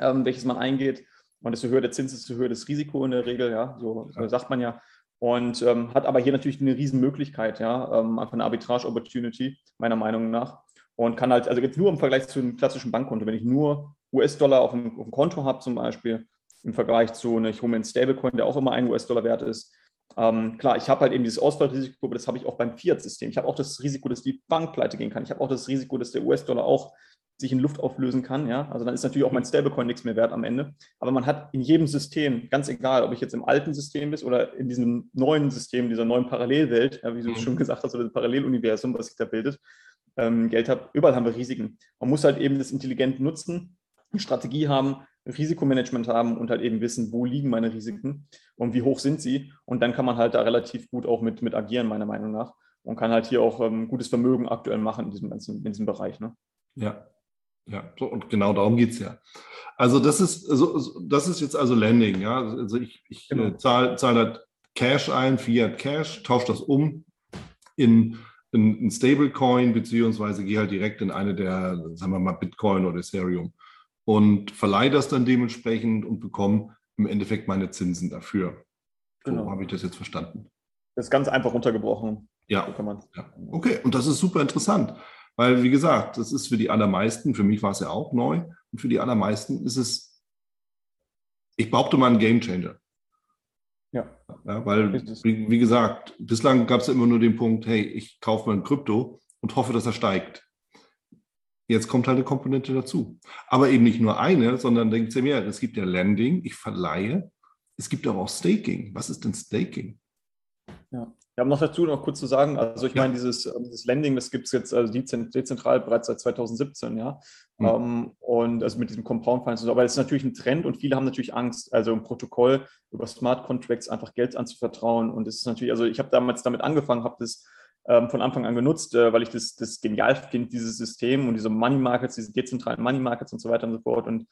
ähm, welches man eingeht. Und desto höher der Zins ist, desto höher das Risiko in der Regel, ja, so, so sagt man ja und ähm, hat aber hier natürlich eine Riesenmöglichkeit, ja, ähm, einfach eine Arbitrage-Opportunity, meiner Meinung nach. Und kann halt, also jetzt nur im Vergleich zu einem klassischen Bankkonto, wenn ich nur US-Dollar auf, auf dem, Konto habe zum Beispiel, im Vergleich zu, ne, ich hole mir einen Stablecoin, der auch immer ein US-Dollar wert ist, ähm, klar, ich habe halt eben dieses Ausfallrisiko, aber das habe ich auch beim Fiat-System. Ich habe auch das Risiko, dass die Bank pleite gehen kann. Ich habe auch das Risiko, dass der US-Dollar auch sich in Luft auflösen kann. Ja? Also dann ist natürlich auch mein Stablecoin nichts mehr wert am Ende. Aber man hat in jedem System, ganz egal, ob ich jetzt im alten System bin oder in diesem neuen System, dieser neuen Parallelwelt, ja, wie du mhm. schon gesagt hast, oder das Paralleluniversum, was sich da bildet, ähm, Geld habe, überall haben wir Risiken. Man muss halt eben das intelligent nutzen, eine Strategie haben, Risikomanagement haben und halt eben wissen, wo liegen meine Risiken und wie hoch sind sie. Und dann kann man halt da relativ gut auch mit, mit agieren, meiner Meinung nach. Und kann halt hier auch ähm, gutes Vermögen aktuell machen in diesem ganzen, in diesem Bereich. Ne? Ja, ja, so, und genau darum geht es ja. Also das ist, so, das ist jetzt also Landing, ja. Also ich, ich genau. äh, zahle zahl halt Cash ein, Fiat Cash, tausche das um in ein Stablecoin, beziehungsweise gehe halt direkt in eine der, sagen wir mal, Bitcoin oder Ethereum und verleihe das dann dementsprechend und bekomme im Endeffekt meine Zinsen dafür. Genau. So habe ich das jetzt verstanden. Das ist ganz einfach runtergebrochen. Ja. So ja. Okay, und das ist super interessant, weil, wie gesagt, das ist für die allermeisten, für mich war es ja auch neu, und für die allermeisten ist es, ich behaupte mal, ein Gamechanger. Ja. ja weil, wie, wie, gesagt, bislang gab es ja immer nur den Punkt, hey, ich kaufe mal ein Krypto und hoffe, dass er steigt. Jetzt kommt halt eine Komponente dazu. Aber eben nicht nur eine, sondern denkt ihr mehr. Es gibt ja Landing, ich verleihe. Es gibt aber auch Staking. Was ist denn Staking? Ja. Wir haben noch dazu noch kurz zu sagen, also ich ja. meine, dieses, ähm, dieses Landing, das gibt es jetzt also dezentral bereits seit 2017, ja. Mhm. Um, und also mit diesem Compound Finance, aber das ist natürlich ein Trend und viele haben natürlich Angst, also im Protokoll über Smart Contracts einfach Geld anzuvertrauen. Und es ist natürlich, also ich habe damals damit angefangen, habe das ähm, von Anfang an genutzt, äh, weil ich das, das genial finde, dieses System und diese Money Markets, diese dezentralen Money Markets und so weiter und so fort. Und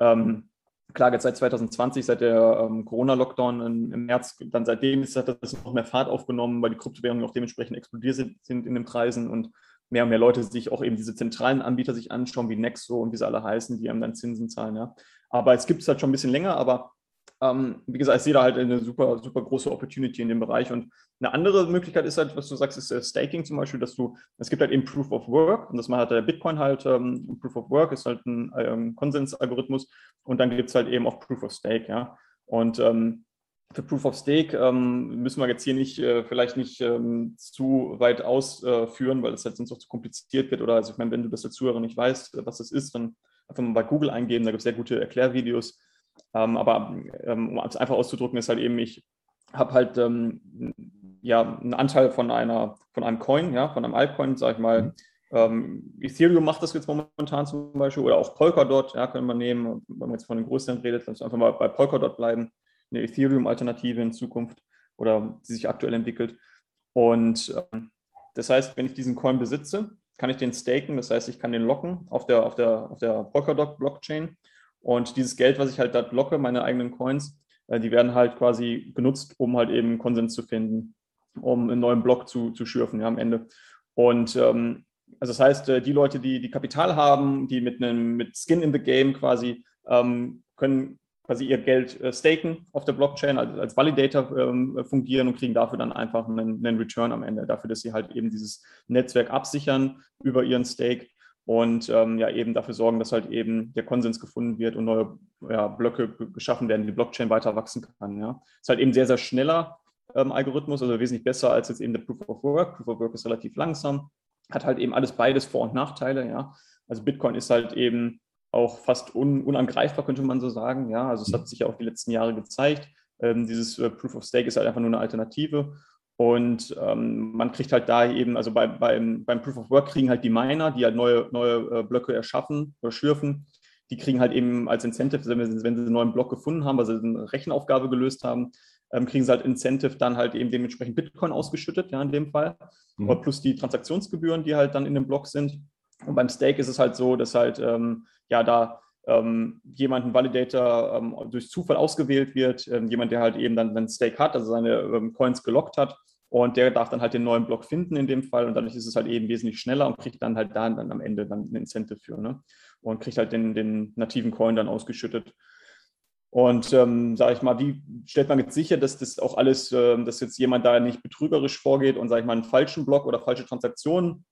ähm, klar, jetzt seit 2020, seit der ähm, Corona-Lockdown im März, dann seitdem ist, hat das noch mehr Fahrt aufgenommen, weil die Kryptowährungen auch dementsprechend explodiert sind, sind in den Preisen und mehr und mehr Leute sich auch eben diese zentralen Anbieter sich anschauen, wie Nexo und wie sie alle heißen, die einem dann Zinsen zahlen. Ja. Aber es gibt es halt schon ein bisschen länger, aber ähm, wie gesagt, ich sehe da halt eine super, super große Opportunity in dem Bereich. Und eine andere Möglichkeit ist halt, was du sagst, ist äh, Staking zum Beispiel, dass du, es gibt halt eben Proof of Work und das macht halt der Bitcoin halt, ähm, Proof of Work ist halt ein ähm, Konsensalgorithmus und dann gibt es halt eben auch Proof of Stake, ja. Und ähm, für Proof of Stake ähm, müssen wir jetzt hier nicht, äh, vielleicht nicht ähm, zu weit ausführen, weil es halt sonst auch zu kompliziert wird. Oder also ich meine, wenn du das als Zuhörer nicht weißt, was das ist, dann einfach mal bei Google eingeben, da gibt es sehr gute Erklärvideos. Ähm, aber ähm, um es einfach auszudrücken, ist halt eben, ich habe halt ähm, ja einen Anteil von einer, von einem Coin, ja, von einem Altcoin, sage ich mal. Mhm. Ähm, Ethereum macht das jetzt momentan zum Beispiel oder auch Polkadot, ja, können wir nehmen, wenn man jetzt von den größeren redet, lass uns einfach mal bei Polkadot bleiben, eine Ethereum-Alternative in Zukunft oder die sich aktuell entwickelt. Und ähm, das heißt, wenn ich diesen Coin besitze, kann ich den staken, das heißt, ich kann den locken auf der, auf der, auf der Polkadot-Blockchain und dieses Geld, was ich halt da locke, meine eigenen Coins, äh, die werden halt quasi genutzt, um halt eben Konsens zu finden, um einen neuen Block zu, zu schürfen ja, am Ende. Und ähm, also das heißt, äh, die Leute, die, die Kapital haben, die mit einem mit Skin in the Game quasi ähm, können quasi ihr Geld äh, staken auf der Blockchain, also als Validator ähm, fungieren und kriegen dafür dann einfach einen, einen Return am Ende, dafür, dass sie halt eben dieses Netzwerk absichern über ihren Stake und ähm, ja eben dafür sorgen, dass halt eben der Konsens gefunden wird und neue ja, Blöcke geschaffen werden, die Blockchain weiter wachsen kann. Ja. Ist halt eben sehr, sehr schneller ähm, Algorithmus, also wesentlich besser als jetzt eben der Proof of Work. Proof of Work ist relativ langsam, hat halt eben alles beides Vor- und Nachteile. Ja. Also Bitcoin ist halt eben auch fast un unangreifbar, könnte man so sagen. Ja, also es hat sich ja auch die letzten Jahre gezeigt. Ähm, dieses äh, Proof of Stake ist halt einfach nur eine Alternative. Und ähm, man kriegt halt da eben, also bei, beim, beim Proof of Work kriegen halt die Miner, die halt neue, neue äh, Blöcke erschaffen oder schürfen, die kriegen halt eben als Incentive, wenn, wenn sie einen neuen Block gefunden haben, weil sie eine Rechenaufgabe gelöst haben, ähm, kriegen sie halt Incentive dann halt eben dementsprechend Bitcoin ausgeschüttet, ja, in dem Fall. Mhm. Plus die Transaktionsgebühren, die halt dann in dem Block sind. Und beim Stake ist es halt so, dass halt, ähm, ja, da ähm, jemand, ein Validator, ähm, durch Zufall ausgewählt wird, ähm, jemand, der halt eben dann einen Stake hat, also seine ähm, Coins gelockt hat und der darf dann halt den neuen Block finden in dem Fall und dadurch ist es halt eben wesentlich schneller und kriegt dann halt da dann am Ende dann ein Incentive für ne? und kriegt halt den, den nativen Coin dann ausgeschüttet. Und ähm, sage ich mal, wie stellt man jetzt sicher, dass das auch alles, äh, dass jetzt jemand da nicht betrügerisch vorgeht und, sage ich mal, einen falschen Block oder falsche Transaktionen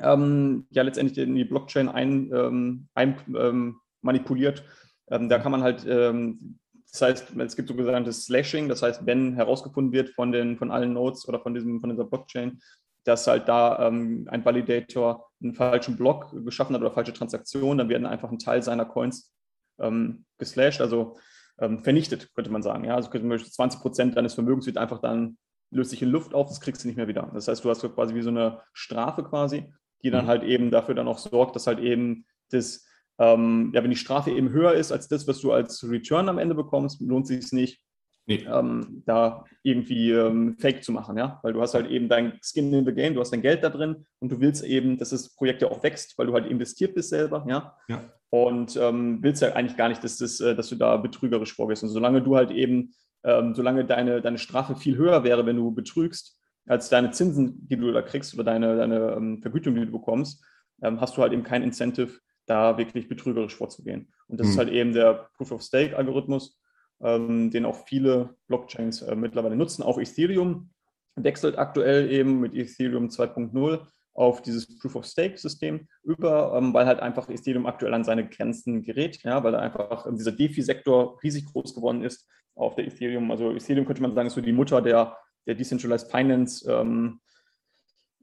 ähm, ja letztendlich in die Blockchain ein, ähm, ein ähm, manipuliert. Ähm, da kann man halt ähm, das heißt, es gibt sogenanntes Slashing, das heißt, wenn herausgefunden wird von, den, von allen Nodes oder von, diesem, von dieser Blockchain, dass halt da ähm, ein Validator einen falschen Block geschaffen hat oder falsche Transaktionen, dann werden einfach ein Teil seiner Coins ähm, geslashed, also ähm, vernichtet, könnte man sagen. Ja? Also 20 Prozent deines Vermögens wird einfach dann, löst sich in Luft auf, das kriegst du nicht mehr wieder. Das heißt, du hast quasi wie so eine Strafe quasi, die dann mhm. halt eben dafür dann auch sorgt, dass halt eben das, ähm, ja, wenn die Strafe eben höher ist als das, was du als Return am Ende bekommst, lohnt sich es nicht, nee. ähm, da irgendwie ähm, Fake zu machen, ja, weil du hast halt eben dein Skin in the Game, du hast dein Geld da drin und du willst eben, dass das Projekt ja auch wächst, weil du halt investiert bist selber, ja, ja. und ähm, willst ja eigentlich gar nicht, dass, das, äh, dass du da betrügerisch vorgehst und solange du halt eben, ähm, solange deine, deine Strafe viel höher wäre, wenn du betrügst, als deine Zinsen, die du da kriegst oder deine, deine ähm, Vergütung, die du bekommst, hast du halt eben kein Incentive, da wirklich betrügerisch vorzugehen. Und das mhm. ist halt eben der Proof-of-Stake-Algorithmus, ähm, den auch viele Blockchains äh, mittlerweile nutzen. Auch Ethereum wechselt aktuell eben mit Ethereum 2.0 auf dieses Proof-of-Stake-System über, ähm, weil halt einfach Ethereum aktuell an seine Grenzen gerät, ja, weil einfach dieser DeFi-Sektor riesig groß geworden ist auf der Ethereum. Also Ethereum könnte man sagen, ist so die Mutter der, der Decentralized Finance, ähm,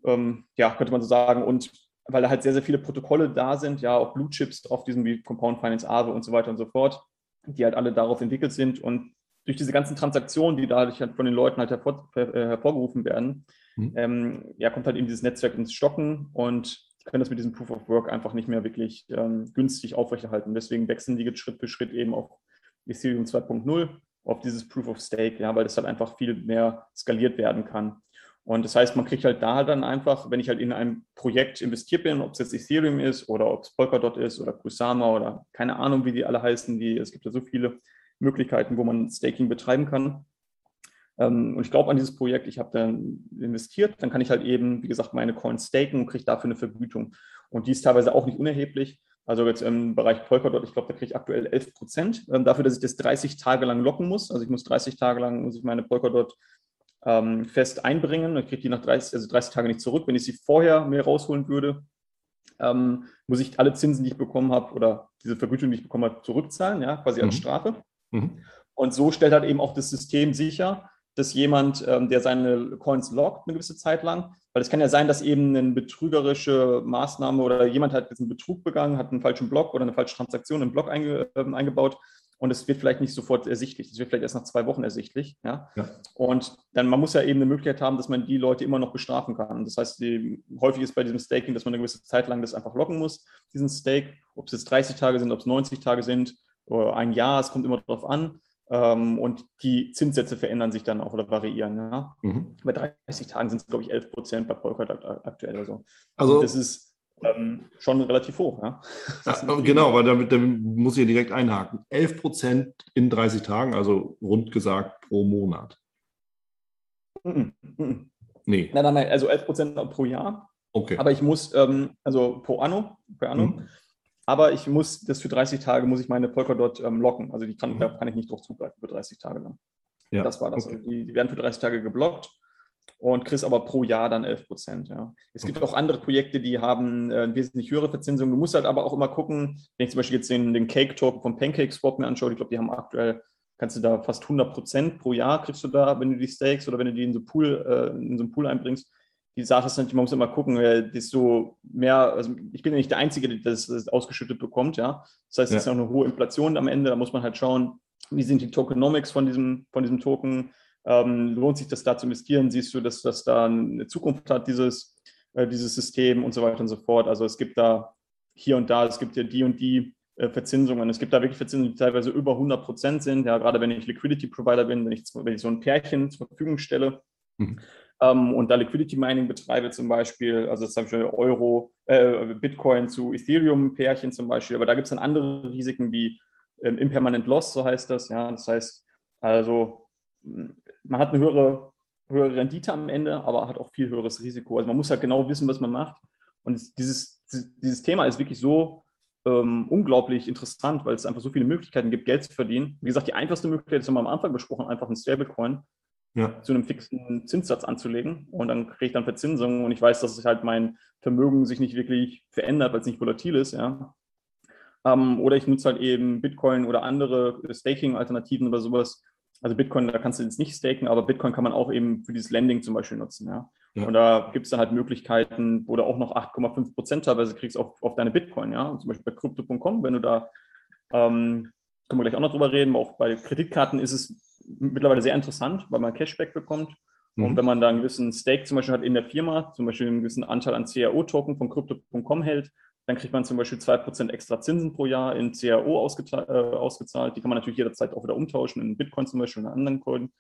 ähm, ja, könnte man so sagen. Und weil da halt sehr, sehr viele Protokolle da sind, ja, auch Blue Chips auf diesem wie Compound Finance Aave und so weiter und so fort, die halt alle darauf entwickelt sind und durch diese ganzen Transaktionen, die dadurch halt von den Leuten halt hervor, äh, hervorgerufen werden, mhm. ähm, ja, kommt halt eben dieses Netzwerk ins Stocken und können das mit diesem Proof of Work einfach nicht mehr wirklich ähm, günstig aufrechterhalten. Deswegen wechseln die jetzt Schritt für Schritt eben auf Ethereum 2.0, auf dieses Proof of Stake, ja, weil das halt einfach viel mehr skaliert werden kann. Und das heißt, man kriegt halt da dann einfach, wenn ich halt in ein Projekt investiert bin, ob es jetzt Ethereum ist oder ob es Polkadot ist oder Kusama oder keine Ahnung, wie die alle heißen, die, es gibt ja so viele Möglichkeiten, wo man Staking betreiben kann. Ähm, und ich glaube an dieses Projekt, ich habe dann investiert, dann kann ich halt eben, wie gesagt, meine Coins staken und kriege dafür eine Vergütung. Und die ist teilweise auch nicht unerheblich. Also jetzt im Bereich Polkadot, ich glaube, da kriege ich aktuell 11 Prozent ähm, dafür, dass ich das 30 Tage lang locken muss. Also ich muss 30 Tage lang, muss ich meine Polkadot ähm, fest einbringen. Ich kriege die nach 30, also 30 Tage nicht zurück. Wenn ich sie vorher mir rausholen würde, ähm, muss ich alle Zinsen, die ich bekommen habe oder diese Vergütung, die ich bekommen habe, zurückzahlen, ja, quasi als mhm. Strafe. Mhm. Und so stellt halt eben auch das System sicher, dass jemand, ähm, der seine Coins lockt, eine gewisse Zeit lang, weil es kann ja sein, dass eben eine betrügerische Maßnahme oder jemand hat jetzt einen Betrug begangen, hat einen falschen Block oder eine falsche Transaktion im Block einge, äh, eingebaut und es wird vielleicht nicht sofort ersichtlich. Es wird vielleicht erst nach zwei Wochen ersichtlich. Ja? ja? Und dann, man muss ja eben eine Möglichkeit haben, dass man die Leute immer noch bestrafen kann. Das heißt, die, häufig ist bei diesem Staking, dass man eine gewisse Zeit lang das einfach locken muss, diesen Stake. Ob es jetzt 30 Tage sind, ob es 90 Tage sind oder ein Jahr, es kommt immer darauf an. Ähm, und die Zinssätze verändern sich dann auch oder variieren. Ja? Mhm. Bei 30 Tagen sind es, glaube ich, 11 Prozent bei Polkadot aktuell. Also, also das ist ähm, schon relativ hoch. Ja? [LAUGHS] ja genau, weil damit, damit, muss ich direkt einhaken. 11 Prozent in 30 Tagen, also rund gesagt pro Monat. Mm -mm. Nee. Nein, nein, nein, also 11 Prozent pro Jahr. Okay. Aber ich muss, ähm, also pro Anno, pro Anno. Mhm. Aber ich muss das für 30 Tage, muss ich meine Polkadot ähm, locken. Also die kann, mhm. da kann ich nicht drauf zugreifen für 30 Tage lang. Ja. Das war das. Okay. Die, die werden für 30 Tage geblockt und kriegst aber pro Jahr dann 11 Prozent. Ja. Es gibt auch andere Projekte, die haben äh, wesentlich höhere Verzinsung. Du musst halt aber auch immer gucken, wenn ich zum Beispiel jetzt den, den Cake-Token von PancakeSwap mir anschaue, ich glaube, die haben aktuell, kannst du da fast 100 Prozent pro Jahr kriegst du da, wenn du die stakes oder wenn du die in so, Pool, äh, in so einen Pool einbringst. Die Sache ist natürlich, man muss immer gucken, äh, desto mehr, also ich bin ja nicht der Einzige, der das, das ausgeschüttet bekommt, ja. Das heißt, es ja. ist auch eine hohe Inflation am Ende, da muss man halt schauen, wie sind die Tokenomics von diesem, von diesem Token, ähm, lohnt sich das da zu investieren? Siehst du, dass das da eine Zukunft hat, dieses, äh, dieses System und so weiter und so fort? Also es gibt da hier und da, es gibt ja die und die äh, Verzinsungen. Es gibt da wirklich Verzinsungen, die teilweise über 100 Prozent sind. Ja, gerade wenn ich Liquidity Provider bin, wenn ich, wenn ich so ein Pärchen zur Verfügung stelle. Mhm. Ähm, und da Liquidity Mining betreibe zum Beispiel, also das habe ich Euro, äh, Bitcoin zu Ethereum Pärchen zum Beispiel, aber da gibt es dann andere Risiken wie ähm, Impermanent Loss, so heißt das. Ja, das heißt also man hat eine höhere, höhere Rendite am Ende, aber hat auch viel höheres Risiko. Also man muss halt genau wissen, was man macht. Und dieses, dieses Thema ist wirklich so ähm, unglaublich interessant, weil es einfach so viele Möglichkeiten gibt, Geld zu verdienen. Wie gesagt, die einfachste Möglichkeit, das haben wir am Anfang besprochen, einfach einen Stablecoin ja. zu einem fixen Zinssatz anzulegen und dann kriege ich dann Verzinsung und ich weiß, dass sich halt mein Vermögen sich nicht wirklich verändert, weil es nicht volatil ist, ja. Ähm, oder ich nutze halt eben Bitcoin oder andere Staking-Alternativen oder sowas. Also Bitcoin, da kannst du jetzt nicht staken, aber Bitcoin kann man auch eben für dieses Lending zum Beispiel nutzen. Ja. ja. Und da gibt es dann halt Möglichkeiten, wo du auch noch 8,5 Prozent teilweise kriegst auf, auf deine Bitcoin. Ja. Und zum Beispiel bei Crypto.com, wenn du da, ähm, können wir gleich auch noch drüber reden, auch bei Kreditkarten ist es mittlerweile sehr interessant, weil man Cashback bekommt. Mhm. Und wenn man da einen gewissen Stake zum Beispiel hat in der Firma, zum Beispiel einen gewissen Anteil an CRO-Token von Crypto.com hält, dann kriegt man zum Beispiel 2% extra Zinsen pro Jahr in CRO ausgezahlt, äh, ausgezahlt. Die kann man natürlich jederzeit auch wieder umtauschen in Bitcoin zum Beispiel oder anderen Coin.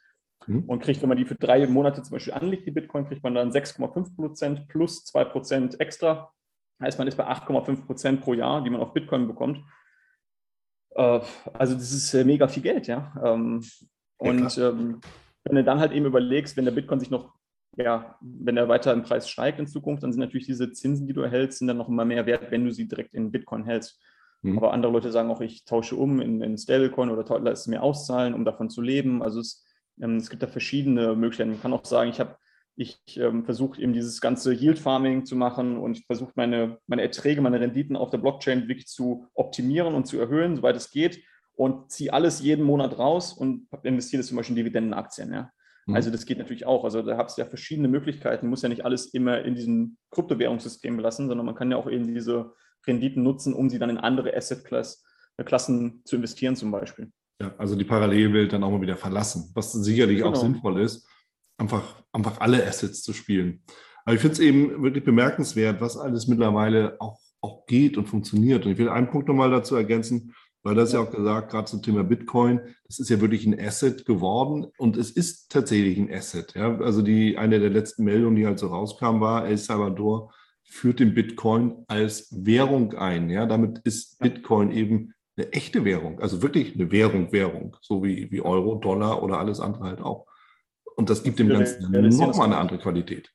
Mhm. Und kriegt, wenn man die für drei Monate zum Beispiel anlegt, die Bitcoin, kriegt man dann 6,5% plus 2% extra. Heißt, man ist bei 8,5% pro Jahr, die man auf Bitcoin bekommt. Äh, also das ist äh, mega viel Geld, ja. Ähm, und ja, ähm, wenn du dann halt eben überlegst, wenn der Bitcoin sich noch ja, wenn er weiter im Preis steigt in Zukunft, dann sind natürlich diese Zinsen, die du erhältst, sind dann noch immer mehr wert, wenn du sie direkt in Bitcoin hältst. Mhm. Aber andere Leute sagen auch, ich tausche um in, in Stablecoin oder lasse es mir auszahlen, um davon zu leben. Also es, ähm, es gibt da verschiedene Möglichkeiten. Man kann auch sagen, ich habe ich ähm, versuche eben dieses ganze Yield Farming zu machen und versuche meine, meine Erträge, meine Renditen auf der Blockchain wirklich zu optimieren und zu erhöhen, soweit es geht und ziehe alles jeden Monat raus und investiere das zum Beispiel in Dividendenaktien. Ja. Mhm. Also das geht natürlich auch. Also da hast du ja verschiedene Möglichkeiten. Du musst ja nicht alles immer in diesem Kryptowährungssystem belassen, sondern man kann ja auch eben diese Renditen nutzen, um sie dann in andere Asset-Klassen zu investieren zum Beispiel. Ja, also die Parallelwelt dann auch mal wieder verlassen, was sicherlich genau. auch sinnvoll ist, einfach, einfach alle Assets zu spielen. Aber ich finde es eben wirklich bemerkenswert, was alles mittlerweile auch, auch geht und funktioniert. Und ich will einen Punkt nochmal dazu ergänzen. Weil das ja auch gesagt, gerade zum Thema Bitcoin, das ist ja wirklich ein Asset geworden und es ist tatsächlich ein Asset. Ja? Also die, eine der letzten Meldungen, die halt so rauskam, war, El Salvador führt den Bitcoin als Währung ein. Ja? Damit ist Bitcoin eben eine echte Währung, also wirklich eine Währung, Währung, so wie, wie Euro, Dollar oder alles andere halt auch. Und das gibt dem Ganzen nochmal eine andere Qualität.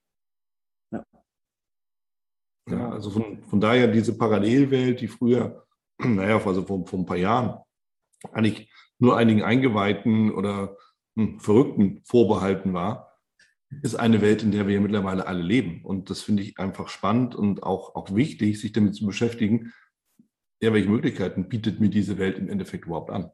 Ja. ja also von, von daher diese Parallelwelt, die früher [CLEARS THROAT] naja, also vor, vor ein paar Jahren, eigentlich nur einigen Eingeweihten oder hm, Verrückten vorbehalten war, ist eine Welt, in der wir mittlerweile alle leben. Und das finde ich einfach spannend und auch, auch wichtig, sich damit zu beschäftigen, ja, welche Möglichkeiten bietet mir diese Welt im Endeffekt überhaupt an?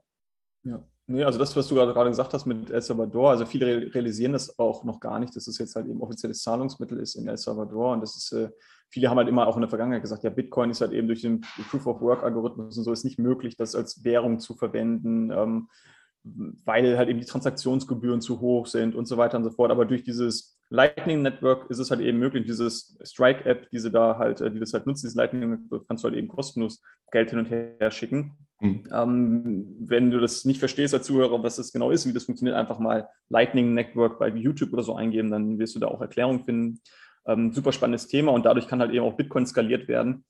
Ja. Nee, also das, was du gerade gesagt hast mit El Salvador, also viele realisieren das auch noch gar nicht, dass es jetzt halt eben offizielles Zahlungsmittel ist in El Salvador. Und das ist, äh, viele haben halt immer auch in der Vergangenheit gesagt, ja, Bitcoin ist halt eben durch den Proof of Work-Algorithmus und so ist nicht möglich, das als Währung zu verwenden, ähm, weil halt eben die Transaktionsgebühren zu hoch sind und so weiter und so fort. Aber durch dieses Lightning Network ist es halt eben möglich, dieses Strike-App, diese da halt, äh, die das halt nutzt, dieses Lightning Network, kannst du halt eben kostenlos Geld hin und her schicken. Mhm. Ähm, wenn du das nicht verstehst als Zuhörer, was das genau ist, wie das funktioniert, einfach mal Lightning Network bei YouTube oder so eingeben, dann wirst du da auch Erklärungen finden. Ähm, super spannendes Thema und dadurch kann halt eben auch Bitcoin skaliert werden.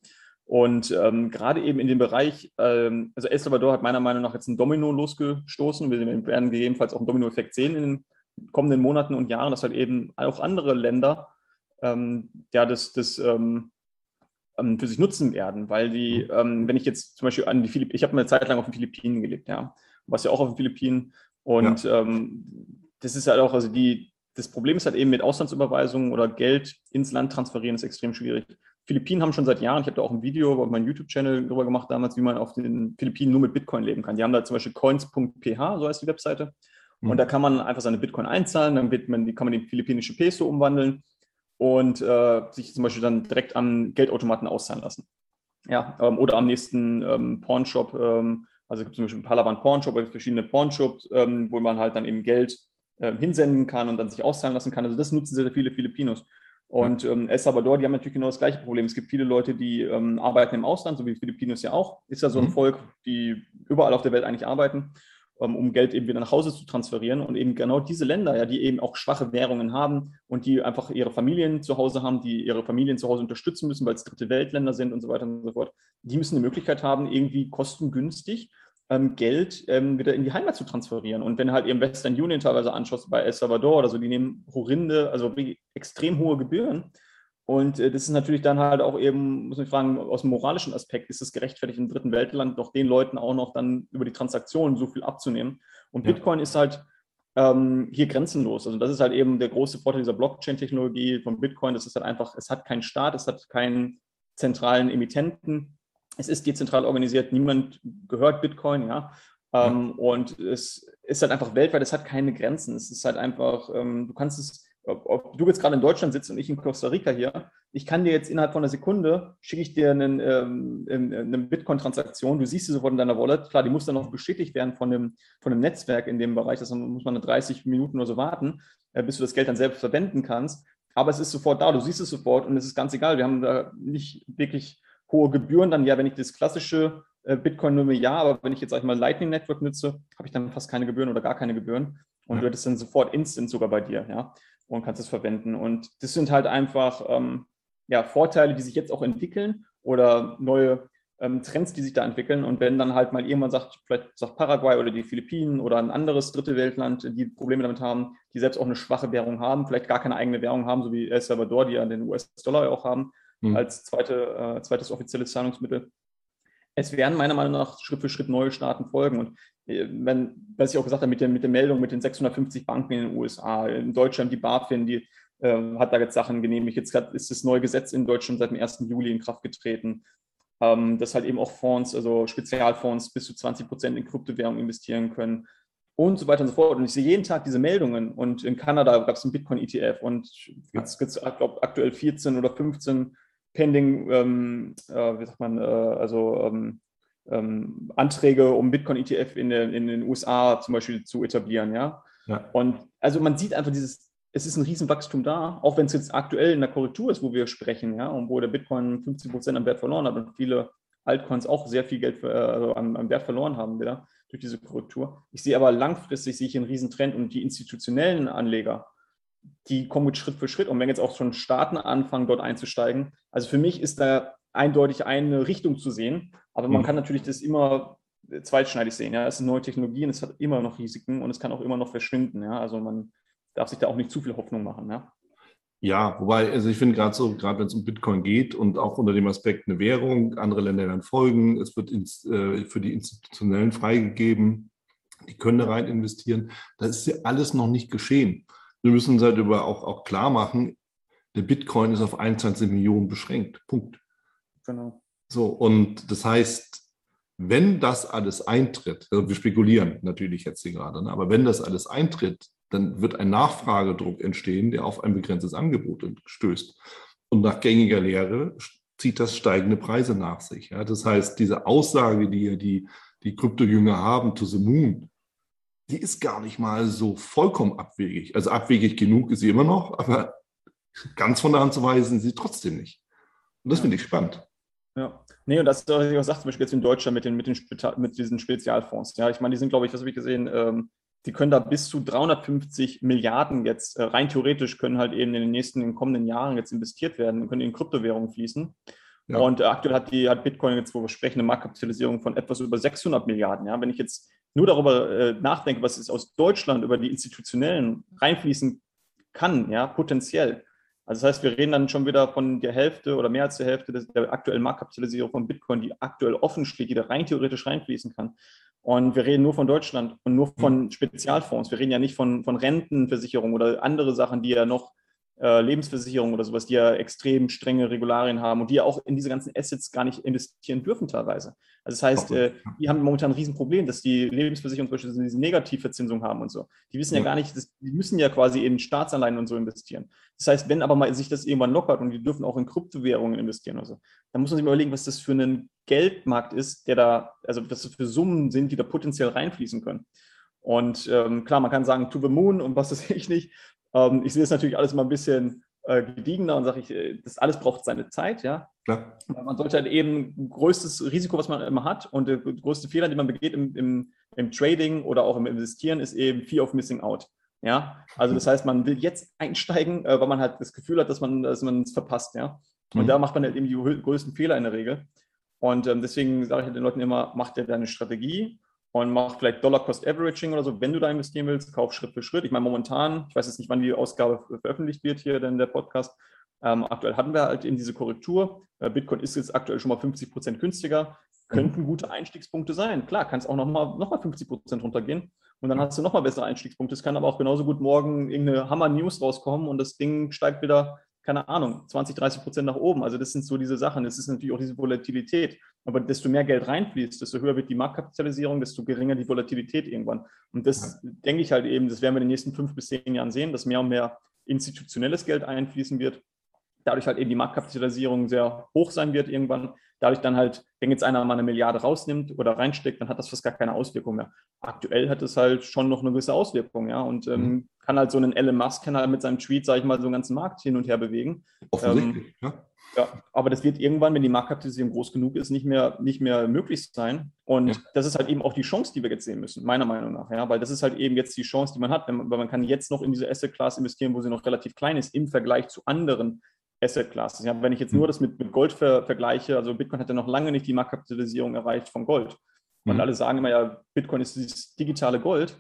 Und ähm, gerade eben in dem Bereich, ähm, also El Salvador hat meiner Meinung nach jetzt ein Domino losgestoßen. Wir werden gegebenenfalls auch einen Domino-Effekt sehen in den kommenden Monaten und Jahren, dass halt eben auch andere Länder ähm, ja, das, das ähm, ähm, für sich nutzen werden, weil die, wenn ich jetzt zum Beispiel an die Philippinen, ich habe eine Zeit lang auf den Philippinen gelebt, ja, was ja auch auf den Philippinen und ja. das ist halt auch, also die, das Problem ist halt eben mit Auslandsüberweisungen oder Geld ins Land transferieren ist extrem schwierig. Philippinen haben schon seit Jahren, ich habe da auch ein Video auf meinem YouTube-Channel darüber gemacht damals, wie man auf den Philippinen nur mit Bitcoin leben kann. Die haben da zum Beispiel coins.ph, so heißt die Webseite. Und mhm. da kann man einfach seine Bitcoin einzahlen, dann wird man, die kann man in philippinische Peso umwandeln und äh, sich zum Beispiel dann direkt am Geldautomaten auszahlen lassen. Ja, ähm, oder am nächsten ähm, Pawnshop, ähm, also es gibt zum Beispiel Palawan Pawnshop, oder verschiedene Pawnshops, ähm, wo man halt dann eben Geld äh, hinsenden kann und dann sich auszahlen lassen kann. Also das nutzen sehr, sehr viele Filipinos. Und ähm, El Salvador, die haben natürlich genau das gleiche Problem. Es gibt viele Leute, die ähm, arbeiten im Ausland, so wie Filipinos ja auch. Ist ja so ein mhm. Volk, die überall auf der Welt eigentlich arbeiten. Ähm, um Geld eben wieder nach Hause zu transferieren. Und eben genau diese Länder, ja, die eben auch schwache Währungen haben und die einfach ihre Familien zu Hause haben, die ihre Familien zu Hause unterstützen müssen, weil es dritte Weltländer sind und so weiter und so fort, die müssen eine Möglichkeit haben, irgendwie kostengünstig ähm, Geld ähm, wieder in die Heimat zu transferieren. Und wenn halt eben Western Union teilweise anschaust bei El Salvador oder so, die nehmen horrende, also extrem hohe Gebühren und äh, das ist natürlich dann halt auch eben, muss man fragen, aus dem moralischen Aspekt, ist es gerechtfertigt, im dritten Weltland doch den Leuten auch noch dann über die Transaktionen so viel abzunehmen. Und ja. Bitcoin ist halt ähm, hier grenzenlos. Also das ist halt eben der große Vorteil dieser Blockchain-Technologie von Bitcoin. Das ist halt einfach, es hat keinen Staat, es hat keinen zentralen Emittenten. Es ist dezentral organisiert, niemand gehört Bitcoin, ja. Ähm, und es ist halt einfach weltweit, es hat keine Grenzen. Es ist halt einfach, ähm, du kannst es, ob, ob, du jetzt gerade in Deutschland sitzt und ich in Costa Rica hier, ich kann dir jetzt innerhalb von einer Sekunde, schicke ich dir einen, ähm, eine Bitcoin-Transaktion, du siehst sie sofort in deiner Wallet. Klar, die muss dann noch bestätigt werden von dem, von dem Netzwerk in dem Bereich, das muss man 30 Minuten oder so warten, äh, bis du das Geld dann selbst verwenden kannst. Aber es ist sofort da, du siehst es sofort und es ist ganz egal. Wir haben da nicht wirklich hohe Gebühren. Dann ja, wenn ich das klassische äh, Bitcoin nehme, ja, aber wenn ich jetzt sag ich mal Lightning Network nutze, habe ich dann fast keine Gebühren oder gar keine Gebühren. Und ja. du hättest dann sofort instant sogar bei dir, ja, und kannst es verwenden. Und das sind halt einfach ähm, ja, Vorteile, die sich jetzt auch entwickeln oder neue ähm, Trends, die sich da entwickeln. Und wenn dann halt mal irgendwann sagt, vielleicht sagt Paraguay oder die Philippinen oder ein anderes dritte Weltland, die Probleme damit haben, die selbst auch eine schwache Währung haben, vielleicht gar keine eigene Währung haben, so wie El Salvador, die ja den US-Dollar auch haben, mhm. als zweite, äh, zweites offizielles Zahlungsmittel. Es werden meiner Meinung nach Schritt für Schritt neue Staaten folgen. Und äh, wenn, was ich auch gesagt habe, mit der, mit der Meldung mit den 650 Banken in den USA, in Deutschland die BaFin, die äh, hat da jetzt Sachen genehmigt. Jetzt ist das neue Gesetz in Deutschland seit dem 1. Juli in Kraft getreten, ähm, dass halt eben auch Fonds, also Spezialfonds bis zu 20 Prozent in Kryptowährung investieren können und so weiter und so fort. Und ich sehe jeden Tag diese Meldungen. Und in Kanada gab es einen Bitcoin-ETF und jetzt gibt es aktuell 14 oder 15 pending, ähm, äh, wie sagt man, äh, also ähm, ähm, Anträge, um Bitcoin-ETF in, in, den USA zum Beispiel zu etablieren, ja? ja. Und also man sieht einfach dieses es ist ein Riesenwachstum da, auch wenn es jetzt aktuell in der Korrektur ist, wo wir sprechen, ja, und wo der Bitcoin 50 Prozent am Wert verloren hat und viele Altcoins auch sehr viel Geld für, also am, am, Wert verloren haben wieder durch diese Korrektur. Ich sehe aber langfristig sehe ich einen Riesentrend und die institutionellen Anleger, die kommen mit Schritt für Schritt und wenn jetzt auch schon Staaten anfangen, dort einzusteigen, also für mich ist da eindeutig eine Richtung zu sehen, aber man mhm. kann natürlich das immer zweitschneidig sehen. Ja, es sind neue Technologien, es hat immer noch Risiken und es kann auch immer noch verschwinden. Ja, also man darf sich da auch nicht zu viel Hoffnung machen. Ja, ja wobei, also ich finde gerade so, gerade wenn es um Bitcoin geht und auch unter dem Aspekt eine Währung, andere Länder werden folgen, es wird ins, äh, für die Institutionellen freigegeben, die können da rein investieren. Das ist ja alles noch nicht geschehen. Wir müssen uns halt über auch, auch klar machen, der Bitcoin ist auf 21 Millionen beschränkt. Punkt. Genau. So, und das heißt, wenn das alles eintritt, also wir spekulieren natürlich jetzt hier gerade, ne, aber wenn das alles eintritt, dann wird ein Nachfragedruck entstehen, der auf ein begrenztes Angebot stößt. Und nach gängiger Lehre zieht das steigende Preise nach sich. Ja, das heißt, diese Aussage, die ja die, die Kryptojünger haben, to the moon, die ist gar nicht mal so vollkommen abwegig. Also abwegig genug ist sie immer noch, aber ganz von der Hand zu weisen sie trotzdem nicht. Und das ja. finde ich spannend. Ja, nee, und das ist, was ich auch sage, zum Beispiel jetzt in Deutschland mit, den, mit, den, mit diesen Spezialfonds. Ja, ich meine, die sind, glaube ich, was habe ich gesehen, ähm, die können da bis zu 350 Milliarden jetzt äh, rein theoretisch können halt eben in den nächsten, in den kommenden Jahren jetzt investiert werden, können in Kryptowährungen fließen. Ja. Und äh, aktuell hat die hat Bitcoin jetzt, wo wir sprechen, eine Marktkapitalisierung von etwas über 600 Milliarden. Ja, wenn ich jetzt nur darüber äh, nachdenke, was es aus Deutschland über die institutionellen reinfließen kann, ja, potenziell. Also das heißt, wir reden dann schon wieder von der Hälfte oder mehr als der Hälfte der aktuellen Marktkapitalisierung von Bitcoin, die aktuell offen steht, die da rein theoretisch reinfließen kann. Und wir reden nur von Deutschland und nur von mhm. Spezialfonds. Wir reden ja nicht von, von Rentenversicherung oder andere Sachen, die ja noch äh, Lebensversicherung oder sowas, die ja extrem strenge Regularien haben und die ja auch in diese ganzen Assets gar nicht investieren dürfen teilweise. Also das heißt, äh, die haben momentan ein Riesenproblem, dass die Lebensversicherung zum Beispiel diese Negativverzinsung haben und so. Die wissen ja, ja gar nicht, dass, die müssen ja quasi in Staatsanleihen und so investieren. Das heißt, wenn aber mal sich das irgendwann lockert und die dürfen auch in Kryptowährungen investieren oder so, dann muss man sich mal überlegen, was das für ein Geldmarkt ist, der da, also was das für Summen sind, die da potenziell reinfließen können. Und ähm, klar, man kann sagen, to the moon und was das [LAUGHS] ich nicht. Ähm, ich sehe es natürlich alles mal ein bisschen äh, gediegener und sage ich, äh, das alles braucht seine Zeit, ja. Klar. Man sollte halt eben größtes Risiko, was man immer hat und der größte Fehler, den man begeht im, im, im Trading oder auch im Investieren, ist eben Fear of Missing Out. Ja, also das heißt, man will jetzt einsteigen, äh, weil man halt das Gefühl hat, dass man dass man es verpasst, ja. Und mhm. da macht man halt eben die größten Fehler in der Regel. Und ähm, deswegen sage ich halt den Leuten immer, mach dir deine Strategie und mach vielleicht Dollar-Cost-Averaging oder so, wenn du da investieren willst, kauf Schritt für Schritt. Ich meine, momentan, ich weiß jetzt nicht, wann die Ausgabe veröffentlicht wird hier, denn der Podcast. Ähm, aktuell hatten wir halt eben diese Korrektur. Äh, Bitcoin ist jetzt aktuell schon mal 50 Prozent günstiger. Könnten gute Einstiegspunkte sein. Klar, kann es auch nochmal noch mal 50 Prozent runtergehen. Und dann hast du nochmal bessere Einstiegspunkte. Es kann aber auch genauso gut morgen irgendeine Hammer-News rauskommen und das Ding steigt wieder keine Ahnung, 20, 30 Prozent nach oben. Also das sind so diese Sachen. Es ist natürlich auch diese Volatilität. Aber desto mehr Geld reinfließt, desto höher wird die Marktkapitalisierung, desto geringer die Volatilität irgendwann. Und das ja. denke ich halt eben, das werden wir in den nächsten fünf bis zehn Jahren sehen, dass mehr und mehr institutionelles Geld einfließen wird. Dadurch halt eben die Marktkapitalisierung sehr hoch sein wird irgendwann. Dadurch dann halt, wenn jetzt einer mal eine Milliarde rausnimmt oder reinsteckt, dann hat das fast gar keine Auswirkung mehr. Aktuell hat es halt schon noch eine gewisse Auswirkung, ja. Und ähm, mhm. kann halt so einen Elon Musk kann halt mit seinem Tweet, sage ich mal, so einen ganzen Markt hin und her bewegen. Offensichtlich, ähm, ja. Ja, aber das wird irgendwann, wenn die Marktkapitalisierung groß genug ist, nicht mehr, nicht mehr möglich sein. Und ja. das ist halt eben auch die Chance, die wir jetzt sehen müssen, meiner Meinung nach. Ja, weil das ist halt eben jetzt die Chance, die man hat, wenn man, weil man kann jetzt noch in diese Asset Class investieren, wo sie noch relativ klein ist im Vergleich zu anderen Asset Classes. Ja, wenn ich jetzt nur mhm. das mit, mit Gold ver, vergleiche, also Bitcoin hat ja noch lange nicht die Marktkapitalisierung erreicht von Gold. Und mhm. alle sagen immer ja, Bitcoin ist dieses digitale Gold.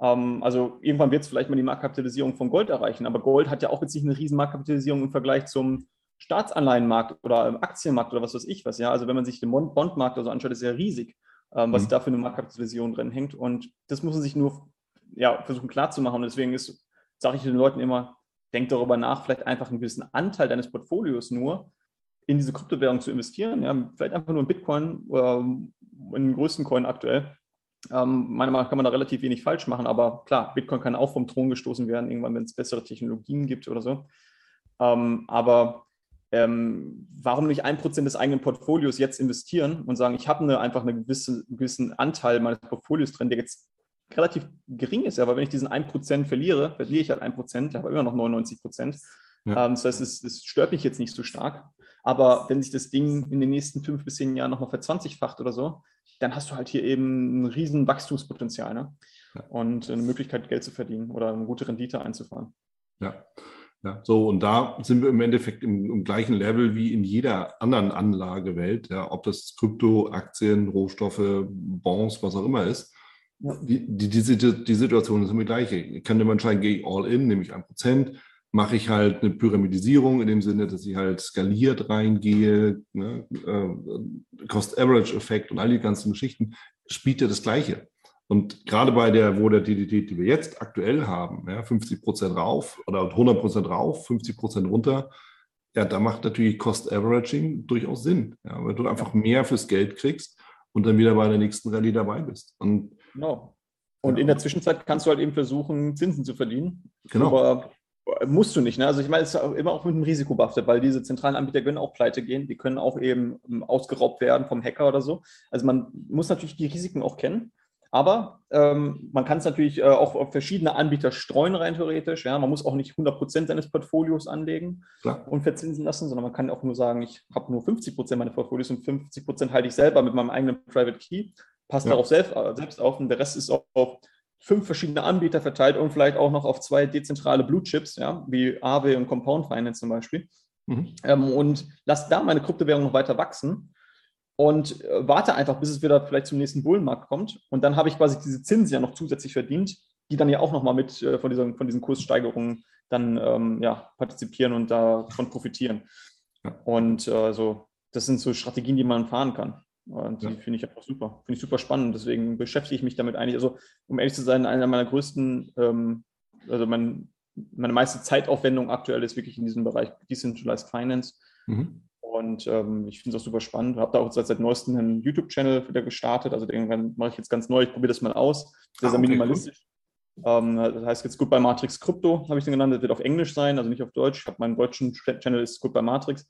Ähm, also irgendwann wird es vielleicht mal die Marktkapitalisierung von Gold erreichen, aber Gold hat ja auch jetzt nicht eine riesen Marktkapitalisierung im Vergleich zum Staatsanleihenmarkt oder im Aktienmarkt oder was weiß ich was. Ja, also wenn man sich den Bondmarkt also anschaut, ist ja riesig, ähm, was mhm. da für eine Marktkapitalisierung drin hängt. Und das muss man sich nur ja, versuchen klarzumachen. Und deswegen ist, sage ich den Leuten immer, denk darüber nach, vielleicht einfach einen gewissen Anteil deines Portfolios nur in diese Kryptowährung zu investieren. Ja, vielleicht einfach nur in Bitcoin oder in den größten Coin aktuell. Ähm, meiner Meinung nach kann man da relativ wenig falsch machen, aber klar, Bitcoin kann auch vom Thron gestoßen werden, irgendwann, wenn es bessere Technologien gibt oder so. Ähm, aber ähm, warum nicht ein Prozent des eigenen Portfolios jetzt investieren und sagen, ich habe eine, einfach einen gewisse, gewissen Anteil meines Portfolios drin, der jetzt relativ gering ist, aber wenn ich diesen 1% verliere, verliere ich halt 1%, ich habe immer noch 99%. Ja. Ähm, das heißt, es, es, stört mich jetzt nicht so stark. Aber wenn sich das Ding in den nächsten fünf bis zehn Jahren nochmal verzwanzigfacht oder so, dann hast du halt hier eben ein riesen Wachstumspotenzial ne? Ja. und eine Möglichkeit, Geld zu verdienen oder eine gute Rendite einzufahren. Ja. Ja, so, und da sind wir im Endeffekt im, im gleichen Level wie in jeder anderen Anlagewelt, ja, ob das Krypto, Aktien, Rohstoffe, Bonds, was auch immer ist. Die, die, die, die Situation ist immer die gleiche. Ich kann immer entscheiden, gehe ich all in, nehme ich ein Prozent, mache ich halt eine Pyramidisierung in dem Sinne, dass ich halt skaliert reingehe, ne, äh, Cost-Average-Effekt und all die ganzen Geschichten, spielt ja das Gleiche. Und gerade bei der Volatilität, die wir jetzt aktuell haben, ja, 50 Prozent rauf oder 100 Prozent rauf, 50 Prozent runter, ja, da macht natürlich Cost Averaging durchaus Sinn, ja, weil du einfach mehr fürs Geld kriegst und dann wieder bei der nächsten Rallye dabei bist. Und, genau. Und ja. in der Zwischenzeit kannst du halt eben versuchen, Zinsen zu verdienen. Genau. Aber musst du nicht. Ne? Also ich meine, es ist immer auch mit einem Risiko behaftet, weil diese zentralen Anbieter können auch pleite gehen. Die können auch eben ähm, ausgeraubt werden vom Hacker oder so. Also man muss natürlich die Risiken auch kennen. Aber ähm, man kann es natürlich äh, auch auf verschiedene Anbieter streuen, rein theoretisch. Ja? Man muss auch nicht 100% seines Portfolios anlegen Klar. und verzinsen lassen, sondern man kann auch nur sagen, ich habe nur 50% meiner Portfolios und 50% halte ich selber mit meinem eigenen Private Key. Passt ja. darauf selbst, äh, selbst auf und der Rest ist auf, auf fünf verschiedene Anbieter verteilt und vielleicht auch noch auf zwei dezentrale Blue Chips, ja, wie Aave und Compound Finance zum Beispiel. Mhm. Ähm, und lasse da meine Kryptowährung noch weiter wachsen und äh, warte einfach, bis es wieder vielleicht zum nächsten Bullenmarkt kommt. Und dann habe ich quasi diese Zinsen ja noch zusätzlich verdient, die dann ja auch nochmal mit äh, von, dieser, von diesen Kurssteigerungen dann ähm, ja, partizipieren und davon profitieren. Ja. Und äh, so, das sind so Strategien, die man fahren kann. Und die ja. finde ich einfach super. Finde ich super spannend. Deswegen beschäftige ich mich damit eigentlich. Also, um ehrlich zu sein, einer meiner größten, ähm, also mein, meine meiste Zeitaufwendung aktuell ist wirklich in diesem Bereich Decentralized Finance. Mhm. Und ähm, ich finde es auch super spannend. Habe da auch seit, seit neuestem einen YouTube-Channel wieder gestartet. Also den mache ich jetzt ganz neu. Ich probiere das mal aus. Sehr, sehr ah, okay, minimalistisch. Cool. Ähm, das heißt jetzt Goodbye Matrix Crypto, habe ich den genannt. Das wird auf Englisch sein, also nicht auf Deutsch. Ich habe meinen deutschen Channel ist Goodbye Matrix.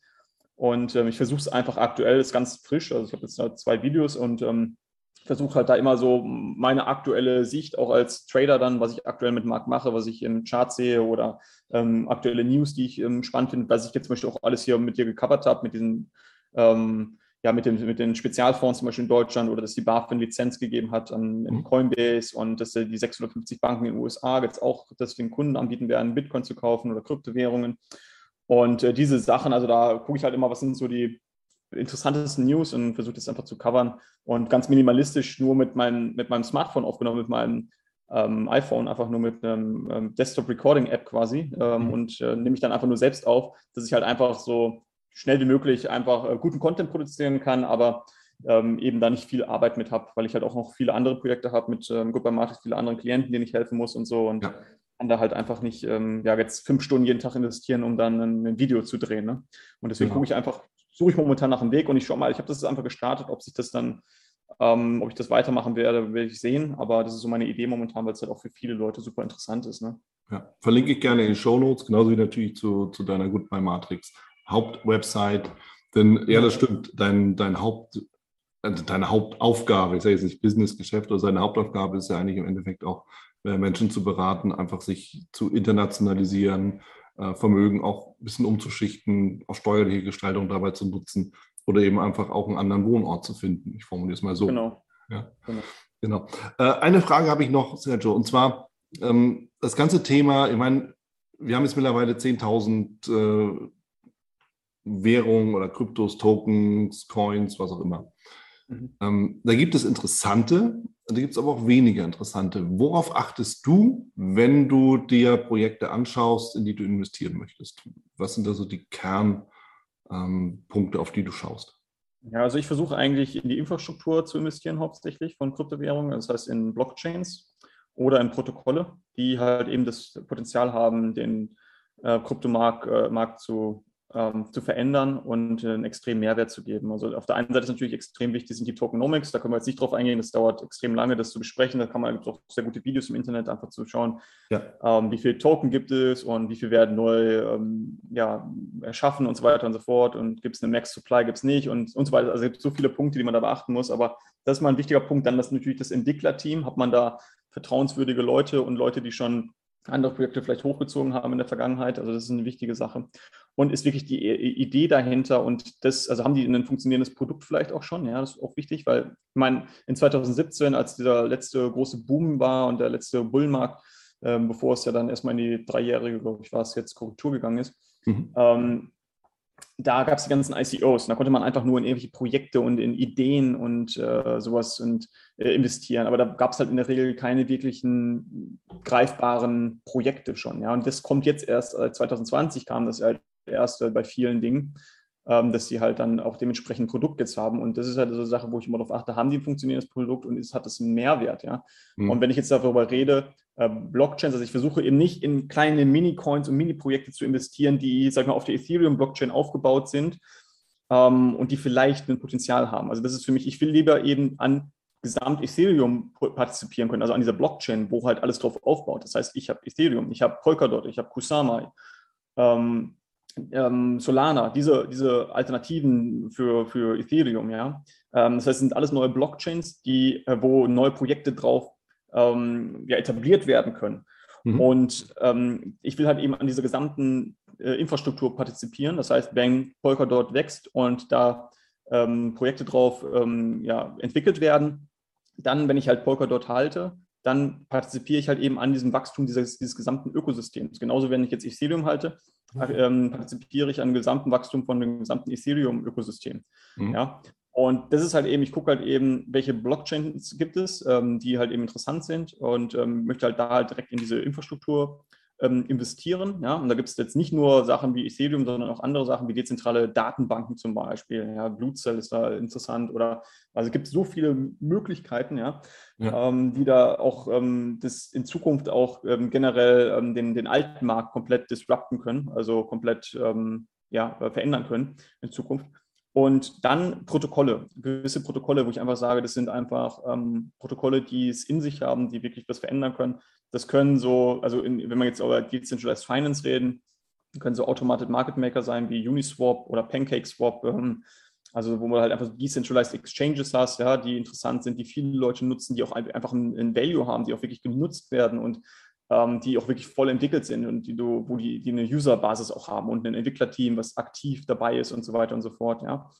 Und ähm, ich versuche es einfach aktuell, ist ganz frisch. Also ich habe jetzt zwei Videos und ähm, versuche halt da immer so meine aktuelle Sicht auch als Trader dann, was ich aktuell mit Markt mache, was ich im Chart sehe oder ähm, aktuelle News, die ich ähm, spannend finde, was ich jetzt zum Beispiel auch alles hier mit dir gecovert habe, mit diesen, ähm, ja, mit, dem, mit den Spezialfonds zum Beispiel in Deutschland oder dass die BaFin Lizenz gegeben hat an mhm. Coinbase und dass die 650 Banken in den USA jetzt auch das den Kunden anbieten werden, Bitcoin zu kaufen oder Kryptowährungen. Und äh, diese Sachen, also da gucke ich halt immer, was sind so die interessantesten News und versuche das einfach zu covern und ganz minimalistisch nur mit, mein, mit meinem Smartphone aufgenommen, mit meinem ähm, iPhone, einfach nur mit einem ähm, Desktop-Recording-App quasi ähm, mhm. und äh, nehme ich dann einfach nur selbst auf, dass ich halt einfach so schnell wie möglich einfach äh, guten Content produzieren kann, aber ähm, eben da nicht viel Arbeit mit habe, weil ich halt auch noch viele andere Projekte habe mit ähm, Goodbye Matrix, viele anderen Klienten, denen ich helfen muss und so und ja kann da halt einfach nicht ähm, ja, jetzt fünf Stunden jeden Tag investieren, um dann ein, ein Video zu drehen. Ne? Und deswegen ja. gucke ich einfach, suche ich momentan nach einem Weg und ich schaue mal, ich habe das einfach gestartet, ob sich das dann, ähm, ob ich das weitermachen werde, werde ich sehen. Aber das ist so meine Idee momentan, weil es halt auch für viele Leute super interessant ist. Ne? Ja, verlinke ich gerne in den Show Notes, genauso wie natürlich zu, zu deiner Goodbye Matrix Hauptwebsite. Denn ja, das stimmt, dein, dein Haupt, also deine Hauptaufgabe, ich sage jetzt nicht Business-Geschäft, oder seine Hauptaufgabe ist ja eigentlich im Endeffekt auch Menschen zu beraten, einfach sich zu internationalisieren, äh, Vermögen auch ein bisschen umzuschichten, auch steuerliche Gestaltung dabei zu nutzen oder eben einfach auch einen anderen Wohnort zu finden. Ich formuliere es mal so. Genau. Ja. genau. genau. Äh, eine Frage habe ich noch, Sergio, und zwar ähm, das ganze Thema, ich meine, wir haben jetzt mittlerweile 10.000 Währungen oder Kryptos, Tokens, Coins, was auch immer. Mhm. Ähm, da gibt es interessante, da gibt es aber auch weniger interessante. Worauf achtest du, wenn du dir Projekte anschaust, in die du investieren möchtest? Was sind da so die Kernpunkte, ähm, auf die du schaust? Ja, also ich versuche eigentlich in die Infrastruktur zu investieren, hauptsächlich von Kryptowährungen, das heißt in Blockchains oder in Protokolle, die halt eben das Potenzial haben, den äh, Kryptomarkt äh, zu ähm, zu verändern und einen extremen Mehrwert zu geben. Also auf der einen Seite ist natürlich extrem wichtig, sind die Tokenomics, da können wir jetzt nicht drauf eingehen, das dauert extrem lange, das zu besprechen. Da kann man auch sehr gute Videos im Internet einfach zu schauen, ja. ähm, wie viele Token gibt es und wie viel werden neu ähm, ja, erschaffen und so weiter und so fort. Und gibt es eine Max Supply, gibt es nicht und, und so weiter. Also es gibt so viele Punkte, die man da beachten muss, aber das ist mal ein wichtiger Punkt. Dann das natürlich das Entwicklerteam, hat man da vertrauenswürdige Leute und Leute, die schon andere Projekte vielleicht hochgezogen haben in der Vergangenheit. Also das ist eine wichtige Sache. Und ist wirklich die Idee dahinter und das, also haben die ein funktionierendes Produkt vielleicht auch schon, ja, das ist auch wichtig, weil ich meine, in 2017, als dieser letzte große Boom war und der letzte Bullenmarkt, ähm, bevor es ja dann erstmal in die dreijährige, glaube ich, war es jetzt Korrektur gegangen ist, mhm. ähm, da gab es die ganzen ICOs. Da konnte man einfach nur in irgendwelche Projekte und in Ideen und äh, sowas und, äh, investieren. Aber da gab es halt in der Regel keine wirklichen greifbaren Projekte schon. Ja? Und das kommt jetzt erst, äh, 2020 kam das halt erst äh, bei vielen Dingen, ähm, dass sie halt dann auch dementsprechend Produkt jetzt haben. Und das ist halt so eine Sache, wo ich immer darauf achte, haben die ein funktionierendes Produkt und ist, hat das einen Mehrwert, ja. Mhm. Und wenn ich jetzt darüber rede, äh, Blockchains, also ich versuche eben nicht in kleine Mini-Coins und Mini-Projekte zu investieren, die, sag mal, auf der Ethereum-Blockchain aufgebaut sind ähm, und die vielleicht ein Potenzial haben. Also das ist für mich, ich will lieber eben an Gesamt Ethereum partizipieren können, also an dieser Blockchain, wo halt alles drauf aufbaut. Das heißt, ich habe Ethereum, ich habe Polkadot, ich habe Kusama, ähm, ähm, Solana, diese, diese Alternativen für, für Ethereum, ja. Ähm, das heißt, es sind alles neue Blockchains, die, äh, wo neue Projekte drauf ähm, ja, etabliert werden können. Mhm. Und ähm, ich will halt eben an dieser gesamten äh, Infrastruktur partizipieren. Das heißt, wenn Polkadot wächst und da ähm, Projekte drauf ähm, ja, entwickelt werden, dann, wenn ich halt Polkadot halte, dann partizipiere ich halt eben an diesem Wachstum dieses, dieses gesamten Ökosystems. Genauso, wenn ich jetzt Ethereum halte, mhm. ähm, partizipiere ich an dem gesamten Wachstum von dem gesamten Ethereum-Ökosystem. Mhm. Ja? Und das ist halt eben, ich gucke halt eben, welche Blockchains gibt es, ähm, die halt eben interessant sind und ähm, möchte halt da halt direkt in diese Infrastruktur ähm, investieren. Ja? Und da gibt es jetzt nicht nur Sachen wie Ethereum, sondern auch andere Sachen wie dezentrale Datenbanken zum Beispiel. Ja? Blutcell ist da interessant oder also es gibt so viele Möglichkeiten, ja, ja. Ähm, die da auch ähm, das in Zukunft auch ähm, generell ähm, den, den alten Markt komplett disrupten können, also komplett ähm, ja, verändern können in Zukunft. Und dann Protokolle, gewisse Protokolle, wo ich einfach sage, das sind einfach ähm, Protokolle, die es in sich haben, die wirklich was verändern können. Das können so, also in, wenn wir jetzt über Decentralized Finance reden, können so Automated Market Maker sein wie Uniswap oder PancakeSwap, ähm, also wo man halt einfach Decentralized Exchanges hast, ja, die interessant sind, die viele Leute nutzen, die auch einfach ein, Value haben, die auch wirklich genutzt werden und die auch wirklich voll entwickelt sind und die du, wo die, die eine User-Basis auch haben und ein Entwicklerteam, was aktiv dabei ist und so weiter und so fort, ja.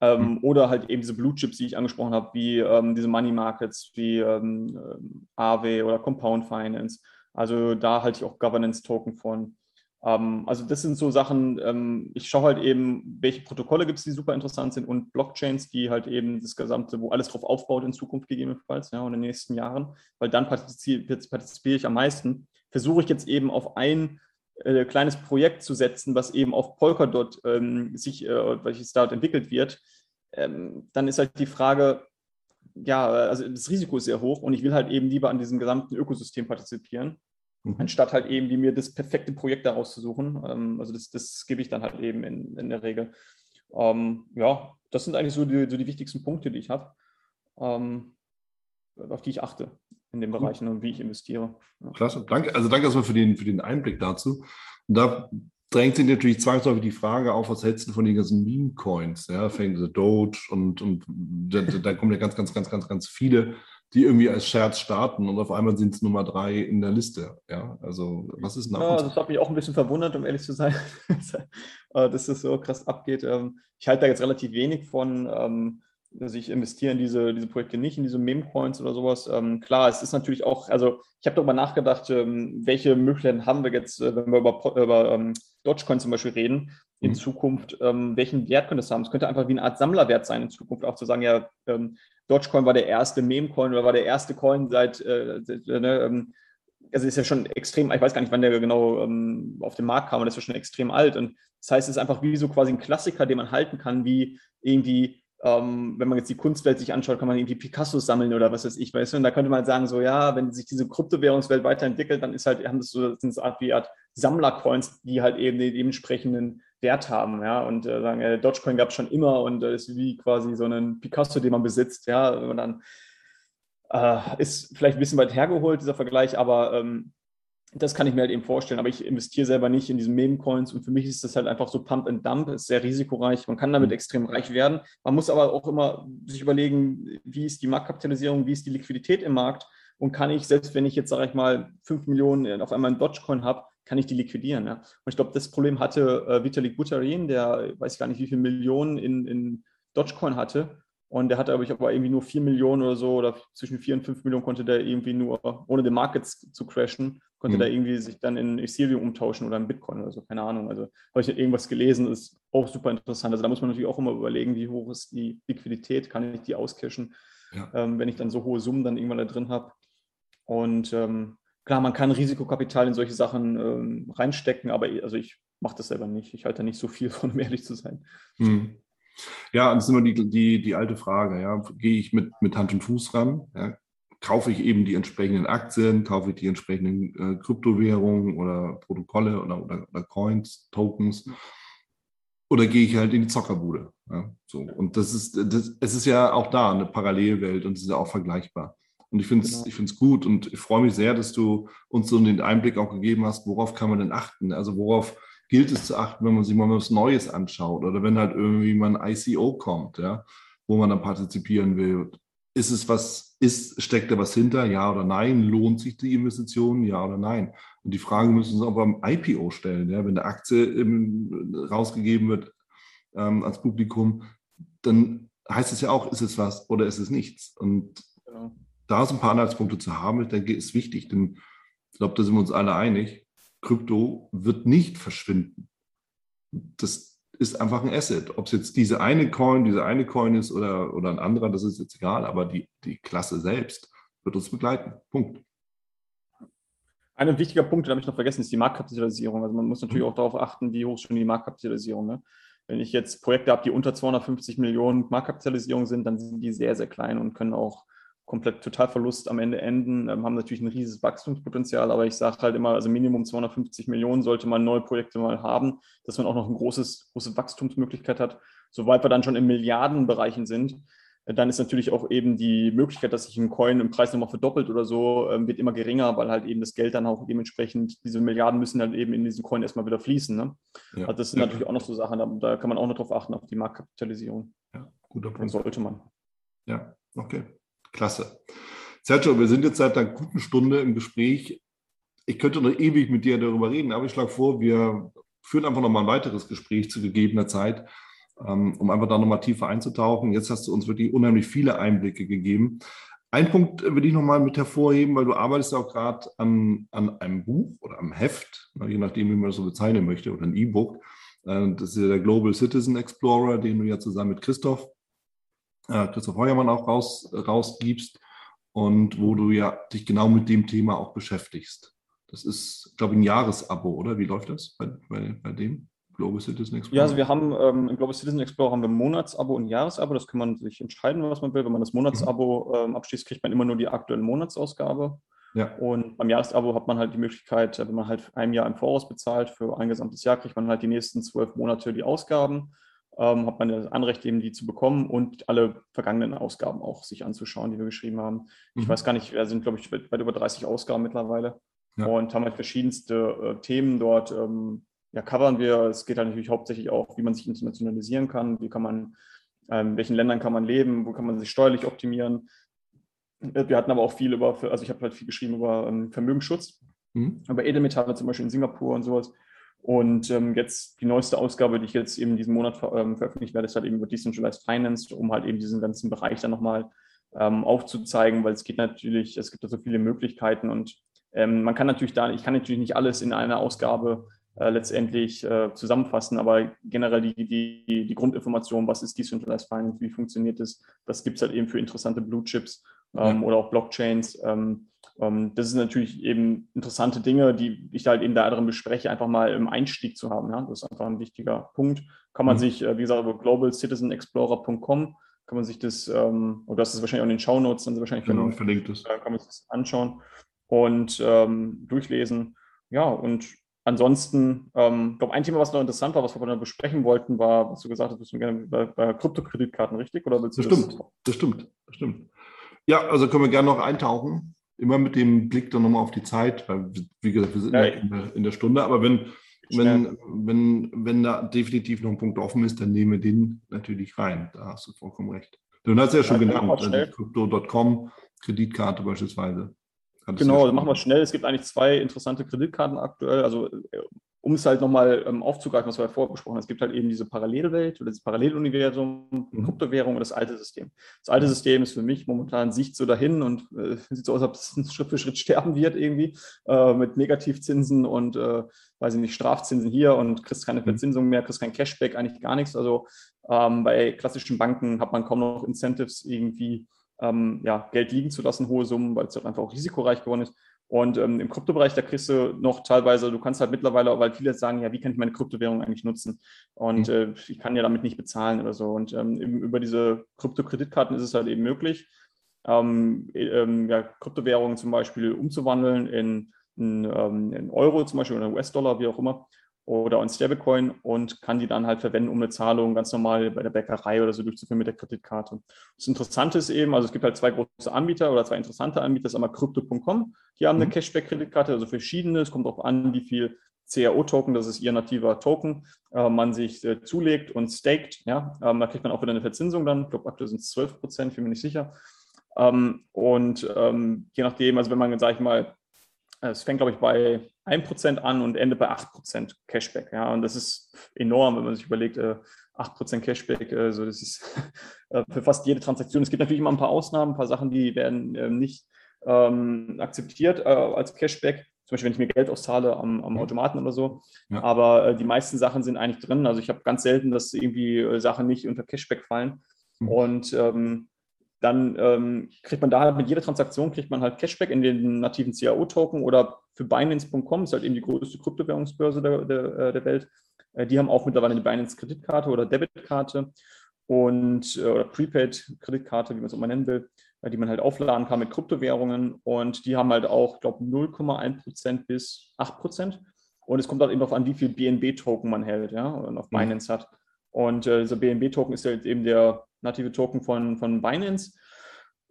Ähm, mhm. Oder halt eben diese Blue Chips, die ich angesprochen habe, wie ähm, diese Money Markets, wie ähm, ähm Aave oder Compound Finance. Also da halte ich auch Governance-Token von. Ähm, also das sind so Sachen, ähm, ich schaue halt eben, welche Protokolle gibt es, die super interessant sind und Blockchains, die halt eben das Gesamte, wo alles drauf aufbaut in Zukunft gegebenenfalls, ja, und in den nächsten Jahren, weil dann partizipiere, ich am meisten. Versuche ich jetzt eben auf ein äh, kleines Projekt zu setzen, was eben auf Polkadot ähm, sich, äh, welches dort entwickelt wird, ähm, dann ist halt die Frage, ja, also das Risiko ist sehr hoch und ich will halt eben lieber an diesem gesamten Ökosystem partizipieren mhm. anstatt halt eben wie mir das perfekte Projekt daraus zu suchen. Ähm, also das, das gebe ich dann halt eben in, in der Regel. Ähm, ja, das sind eigentlich so die, so die wichtigsten Punkte, die ich habe, ähm, auf die ich achte in den Bereichen und wie ich investiere. Ja. Klasse, danke. Also danke erstmal für den, für den Einblick dazu. Und da drängt sich natürlich zwangsläufig die Frage auf, was hältst du von den ganzen Meme-Coins? Ja, fängt the Doge und, und da, da, kommen ja ganz, ganz, ganz, ganz, ganz viele, die irgendwie als Scherz starten und auf einmal sind es Nummer drei in der Liste. Ja, also was ist da? Ja, das hat mich auch ein bisschen verwundert, um ehrlich zu sein, [LAUGHS] dass das so krass abgeht. Ähm, ich halte da jetzt relativ wenig von. Ähm, also ich investiere in diese, diese Projekte nicht, in diese Meme-Coins oder sowas. Ähm, klar, es ist natürlich auch, also ich habe darüber nachgedacht, welche Möglichkeiten haben wir jetzt, äh, wenn wir über, über Dogecoin zum Beispiel reden, in mhm. Zukunft, welchen Wert könnte es haben? Es könnte einfach wie eine Art Sammlerwert sein in Zukunft, auch zu sagen, ja, Dogecoin war der erste Meme-Coin oder war der erste Coin seit, äh, äh, ne, ähm, also ist ja schon extrem, ich weiß gar nicht, wann der genau auf den Markt kam, aber das ist ja schon extrem alt. Und das heißt, es ist einfach wie so quasi ein Klassiker, den man halten kann, wie irgendwie ähm, wenn man jetzt die Kunstwelt sich anschaut, kann man irgendwie Picasso sammeln oder was weiß ich, weißt du? Und da könnte man sagen, so ja, wenn sich diese Kryptowährungswelt weiterentwickelt, dann ist halt, haben das so, so Art wie Art Sammlercoins, die halt eben den dementsprechenden Wert haben, ja. Und äh, sagen, äh, Dogecoin gab es schon immer und äh, ist wie quasi so ein Picasso, den man besitzt, ja. Und dann äh, ist vielleicht ein bisschen weit hergeholt, dieser Vergleich, aber ähm, das kann ich mir halt eben vorstellen, aber ich investiere selber nicht in diese Meme-Coins und für mich ist das halt einfach so Pump and Dump, ist sehr risikoreich. Man kann damit mhm. extrem reich werden. Man muss aber auch immer sich überlegen, wie ist die Marktkapitalisierung, wie ist die Liquidität im Markt und kann ich, selbst wenn ich jetzt, sage ich mal, 5 Millionen auf einmal in Dogecoin habe, kann ich die liquidieren. Ja? Und ich glaube, das Problem hatte äh, Vitalik Buterin, der weiß gar nicht, wie viele Millionen in, in Dogecoin hatte. Und der hatte, glaube ich, aber irgendwie nur 4 Millionen oder so, oder zwischen 4 und 5 Millionen konnte der irgendwie nur, ohne den Market zu crashen, konnte mhm. da irgendwie sich dann in Ethereum umtauschen oder in Bitcoin oder so, keine Ahnung. Also habe ich irgendwas gelesen, ist auch super interessant. Also da muss man natürlich auch immer überlegen, wie hoch ist die Liquidität, kann ich die auscashen, ja. ähm, wenn ich dann so hohe Summen dann irgendwann da drin habe. Und ähm, klar, man kann Risikokapital in solche Sachen ähm, reinstecken, aber also ich mache das selber nicht. Ich halte da nicht so viel [LAUGHS] von, um ehrlich zu sein. Mhm. Ja, das ist immer die, die, die alte Frage. Ja. Gehe ich mit, mit Hand und Fuß ran? Ja. Kaufe ich eben die entsprechenden Aktien, kaufe ich die entsprechenden äh, Kryptowährungen oder Protokolle oder, oder, oder, Coins, Tokens? Oder gehe ich halt in die Zockerbude? Ja. So. Und das ist, das, es ist ja auch da eine Parallelwelt und es ist ja auch vergleichbar. Und ich finde es genau. gut und ich freue mich sehr, dass du uns so den Einblick auch gegeben hast, worauf kann man denn achten? Also worauf gilt es zu achten, wenn man sich mal was Neues anschaut oder wenn halt irgendwie mal ein ICO kommt, ja, wo man dann partizipieren will. Ist es was, ist, steckt da was hinter? Ja oder nein? Lohnt sich die Investition? Ja oder nein? Und die Frage müssen wir uns auch beim IPO stellen, ja, wenn eine Aktie im, rausgegeben wird ähm, als Publikum, dann heißt es ja auch, ist es was oder ist es nichts? Und. Da so ein paar Anhaltspunkte zu haben, ich denke, ist wichtig, denn ich glaube, da sind wir uns alle einig. Krypto wird nicht verschwinden. Das ist einfach ein Asset. Ob es jetzt diese eine Coin, diese eine Coin ist oder, oder ein anderer, das ist jetzt egal, aber die, die Klasse selbst wird uns begleiten. Punkt. Ein wichtiger Punkt, den habe ich noch vergessen, ist die Marktkapitalisierung. Also man muss natürlich mhm. auch darauf achten, wie hoch ist schon die Marktkapitalisierung. Ne? Wenn ich jetzt Projekte habe, die unter 250 Millionen Marktkapitalisierung sind, dann sind die sehr, sehr klein und können auch komplett Totalverlust am Ende enden, ähm, haben natürlich ein riesiges Wachstumspotenzial, aber ich sage halt immer, also Minimum 250 Millionen sollte man neue Projekte mal haben, dass man auch noch eine großes, große Wachstumsmöglichkeit hat. Sobald wir dann schon in Milliardenbereichen sind, äh, dann ist natürlich auch eben die Möglichkeit, dass sich ein Coin im Preis nochmal verdoppelt oder so, ähm, wird immer geringer, weil halt eben das Geld dann auch dementsprechend, diese Milliarden müssen dann eben in diesen Coin erstmal wieder fließen. Ne? Ja. Also das sind natürlich auch noch so Sachen, da, da, kann man auch noch drauf achten, auf die Marktkapitalisierung. Ja, guter Punkt. sollte man. Ja, okay. Klasse. Sergio, wir sind jetzt seit einer guten Stunde im Gespräch. Ich könnte noch ewig mit dir darüber reden, aber ich schlage vor, wir führen einfach noch mal ein weiteres Gespräch zu gegebener Zeit, ähm, um einfach da noch mal tiefer einzutauchen. Jetzt hast du uns wirklich unheimlich viele Einblicke gegeben. Ein Punkt will ich noch mal mit hervorheben, weil du arbeitest ja auch gerade an, an einem Buch oder einem Heft, je nachdem, wie man das so bezeichnen möchte, oder ein E-Book. Äh, das ist ja der Global Citizen Explorer, den du ja zusammen mit Christoph äh, Christoph Heuermann auch raus, rausgibst und wo du ja dich genau mit dem Thema auch beschäftigst. Das ist, glaube ich, ein Jahresabo, oder? Wie läuft das bei, bei, bei dem? Global Citizen Explorer? Ja, also wir haben ähm, im Global Citizen Explorer haben wir ein Monatsabo und ein Jahresabo. Das kann man sich entscheiden, was man will. Wenn man das Monatsabo ähm, abschließt, kriegt man immer nur die aktuelle Monatsausgabe. Ja. Und beim Jahresabo hat man halt die Möglichkeit, wenn man halt ein Jahr im Voraus bezahlt, für ein gesamtes Jahr kriegt man halt die nächsten zwölf Monate die Ausgaben, ähm, hat man das Anrecht eben die zu bekommen und alle vergangenen Ausgaben auch sich anzuschauen, die wir geschrieben haben. Mhm. Ich weiß gar nicht, wir sind glaube ich weit über 30 Ausgaben mittlerweile ja. und haben halt verschiedenste äh, Themen dort. Ähm, ja, covern wir. Es geht halt natürlich hauptsächlich auch, wie man sich internationalisieren kann, wie kann man, ähm, in welchen Ländern kann man leben, wo kann man sich steuerlich optimieren, wir hatten aber auch viel über, also ich habe halt viel geschrieben über ähm, Vermögensschutz, mhm. über Edelmetalle zum Beispiel in Singapur und sowas. Und ähm, jetzt die neueste Ausgabe, die ich jetzt eben diesen Monat ver ähm, veröffentlicht werde, ist halt eben über Decentralized Finance, um halt eben diesen ganzen Bereich dann nochmal ähm, aufzuzeigen, weil es geht natürlich, es gibt da so viele Möglichkeiten und ähm, man kann natürlich da, ich kann natürlich nicht alles in einer Ausgabe äh, letztendlich äh, zusammenfassen, aber generell die, die, die Grundinformation, was ist Decentralized Finance, wie funktioniert das, das gibt es halt eben für interessante Blue Chips ähm, ja. oder auch Blockchains. Ähm, das sind natürlich eben interessante Dinge, die ich halt in der anderen bespreche, einfach mal im Einstieg zu haben. Ja? Das ist einfach ein wichtiger Punkt. Kann man mhm. sich, äh, wie gesagt, über globalcitizenexplorer.com kann man sich das, ähm, oder das ist wahrscheinlich auch in den Shownotes, dann wahrscheinlich genau, verlinkt ist. Äh, kann man sich das anschauen und ähm, durchlesen. Ja, und ansonsten, ähm, ich glaube, ein Thema, was noch interessant war, was wir noch besprechen wollten, war, was du gesagt hast, bist du gerne bei, bei Kryptokreditkarten, richtig? Oder willst du das, stimmt, das, das stimmt, das stimmt. Ja, also können wir gerne noch eintauchen. Immer mit dem Blick dann nochmal auf die Zeit, weil, wie gesagt, wir sind ja, in, der, in der Stunde, aber wenn, wenn, wenn, wenn da definitiv noch ein Punkt offen ist, dann nehmen wir den natürlich rein. Da hast du vollkommen recht. Du hast ja schon ja, genannt, also Crypto.com, Kreditkarte beispielsweise. Genau, ja machen wir schnell. Es gibt eigentlich zwei interessante Kreditkarten aktuell. Also äh, um es halt nochmal ähm, aufzugreifen, was wir vorher besprochen haben, es gibt halt eben diese Parallelwelt oder das Paralleluniversum, mhm. Kryptowährung und das alte System. Das alte System ist für mich momentan Sicht so dahin und äh, [LAUGHS] sieht so aus, als ob es [LAUGHS] Schritt für Schritt sterben wird irgendwie äh, mit Negativzinsen und, äh, weiß ich nicht, Strafzinsen hier und kriegst keine mhm. Verzinsung mehr, kriegst kein Cashback, eigentlich gar nichts. Also ähm, bei klassischen Banken hat man kaum noch Incentives irgendwie ähm, ja, Geld liegen zu lassen, hohe Summen, weil es halt einfach auch risikoreich geworden ist. Und ähm, im Kryptobereich, da kriegst du noch teilweise, du kannst halt mittlerweile, weil viele sagen, ja, wie kann ich meine Kryptowährung eigentlich nutzen? Und mhm. äh, ich kann ja damit nicht bezahlen oder so. Und ähm, über diese Kryptokreditkarten ist es halt eben möglich, ähm, ähm, ja, Kryptowährungen zum Beispiel umzuwandeln in, in, ähm, in Euro zum Beispiel oder US-Dollar, wie auch immer oder ein Stablecoin und kann die dann halt verwenden, um eine Zahlung ganz normal bei der Bäckerei oder so durchzuführen mit der Kreditkarte. Das Interessante ist eben, also es gibt halt zwei große Anbieter oder zwei interessante Anbieter, das ist einmal Crypto.com, die haben eine mhm. Cashback-Kreditkarte, also verschiedene, es kommt darauf an, wie viel CRO-Token, das ist ihr nativer Token, äh, man sich äh, zulegt und staked, ja, ähm, da kriegt man auch wieder eine Verzinsung dann, ich glaube aktuell sind es 12 Prozent, ich bin mir nicht sicher. Ähm, und ähm, je nachdem, also wenn man, sage ich mal, es fängt, glaube ich, bei 1% an und endet bei 8% Cashback. Ja, und das ist enorm, wenn man sich überlegt, 8% äh, Cashback, also das ist [LAUGHS] äh, für fast jede Transaktion. Es gibt natürlich immer ein paar Ausnahmen, ein paar Sachen, die werden ähm, nicht ähm, akzeptiert als Cashback. Zum Beispiel, wenn ich mir Geld auszahle am, am Automaten oder so. Ja. Aber die meisten Sachen sind eigentlich drin. Also ich habe ganz selten, dass irgendwie Sachen nicht unter Cashback fallen. Mhm. Und ähm, dann ähm, kriegt man da halt mit jeder Transaktion kriegt man halt Cashback in den nativen CAO-Token oder für Binance.com, ist halt eben die größte Kryptowährungsbörse der, der, äh, der Welt. Äh, die haben auch mittlerweile eine Binance-Kreditkarte oder Debitkarte und äh, oder Prepaid-Kreditkarte, wie man es auch mal nennen will, die man halt aufladen kann mit Kryptowährungen und die haben halt auch, ich glaube, 0,1% bis 8%. Und es kommt halt eben darauf an, wie viel BNB-Token man hält, ja, und auf mhm. Binance mhm. hat. Und äh, dieser BNB-Token ist halt eben der native Token von, von Binance.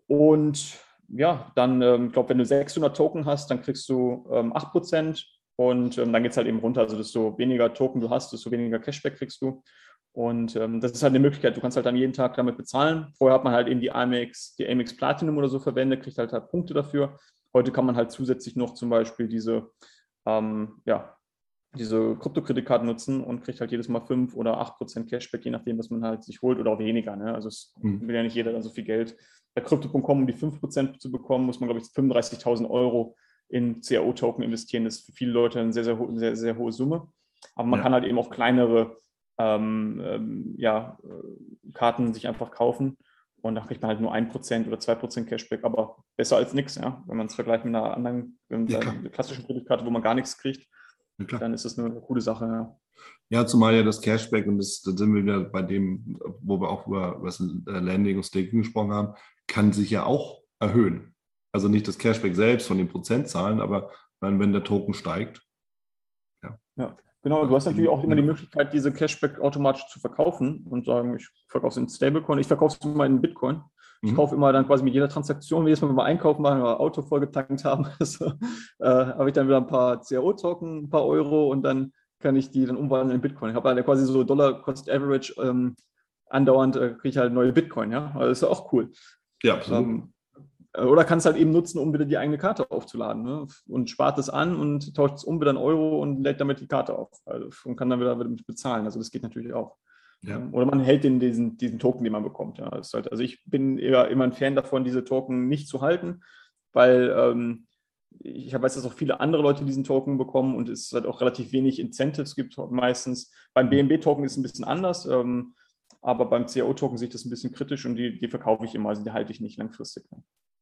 Und ja, dann, ich ähm, glaube, wenn du 600 Token hast, dann kriegst du ähm, 8% und ähm, dann geht es halt eben runter. Also, desto weniger Token du hast, desto weniger Cashback kriegst du. Und ähm, das ist halt eine Möglichkeit. Du kannst halt dann jeden Tag damit bezahlen. Vorher hat man halt eben die Amex, die Amex Platinum oder so verwendet, kriegt halt, halt Punkte dafür. Heute kann man halt zusätzlich noch zum Beispiel diese ähm, ja, diese Kryptokreditkarten nutzen und kriegt halt jedes Mal 5 oder 8 Prozent Cashback, je nachdem, was man halt sich holt oder auch weniger. Ne? Also es mhm. will ja nicht jeder dann so viel Geld. Bei Crypto.com, um die 5 Prozent zu bekommen, muss man, glaube ich, 35.000 Euro in CAO-Token investieren. Das ist für viele Leute eine sehr, sehr, sehr, sehr hohe Summe. Aber man ja. kann halt eben auch kleinere ähm, ähm, ja, äh, Karten sich einfach kaufen. Und da kriegt man halt nur 1% oder 2% Cashback, aber besser als nichts, ja? wenn man es vergleicht mit einer anderen ja, klassischen Kreditkarte, wo man gar nichts kriegt ja, dann ist das eine, eine coole Sache. Ja. ja. zumal ja das Cashback, und das, da sind wir wieder bei dem, wo wir auch über, über das Landing und Staking gesprochen haben, kann sich ja auch erhöhen. Also nicht das Cashback selbst von den Prozentzahlen, aber wenn der Token steigt. Ja. ja. Genau, du hast natürlich auch immer die Möglichkeit, diese Cashback automatisch zu verkaufen und sagen, ich verkaufe es in Stablecoin, ich verkaufe es immer in Bitcoin. Ich mhm. kaufe immer dann quasi mit jeder Transaktion, jedes Mal, wenn wir einkaufen machen oder Auto vollgetankt haben, so, äh, habe ich dann wieder ein paar CAO-Token, ein paar Euro und dann kann ich die dann umwandeln in Bitcoin. Ich habe dann quasi so Dollar Cost Average ähm, andauernd, äh, kriege ich halt neue Bitcoin, ja. Also das ist ja auch cool. Ja, absolut. Ähm, äh, oder kannst halt eben nutzen, um wieder die eigene Karte aufzuladen. Ne? Und spart es an und tauscht es um wieder in Euro und lädt damit die Karte auf. Also, und kann dann wieder damit bezahlen. Also das geht natürlich auch. Ja. Ähm, oder man hält den, diesen, diesen Token, den man bekommt. Ja. Halt, also ich bin eher immer ein Fan davon, diese Token nicht zu halten, weil ähm, ich weiß, dass auch viele andere Leute diesen Token bekommen und es halt auch relativ wenig Incentives gibt meistens. Beim BNB-Token ist es ein bisschen anders. Ähm, aber beim CAO-Token sehe ich das ein bisschen kritisch und die, die verkaufe ich immer, also die halte ich nicht langfristig.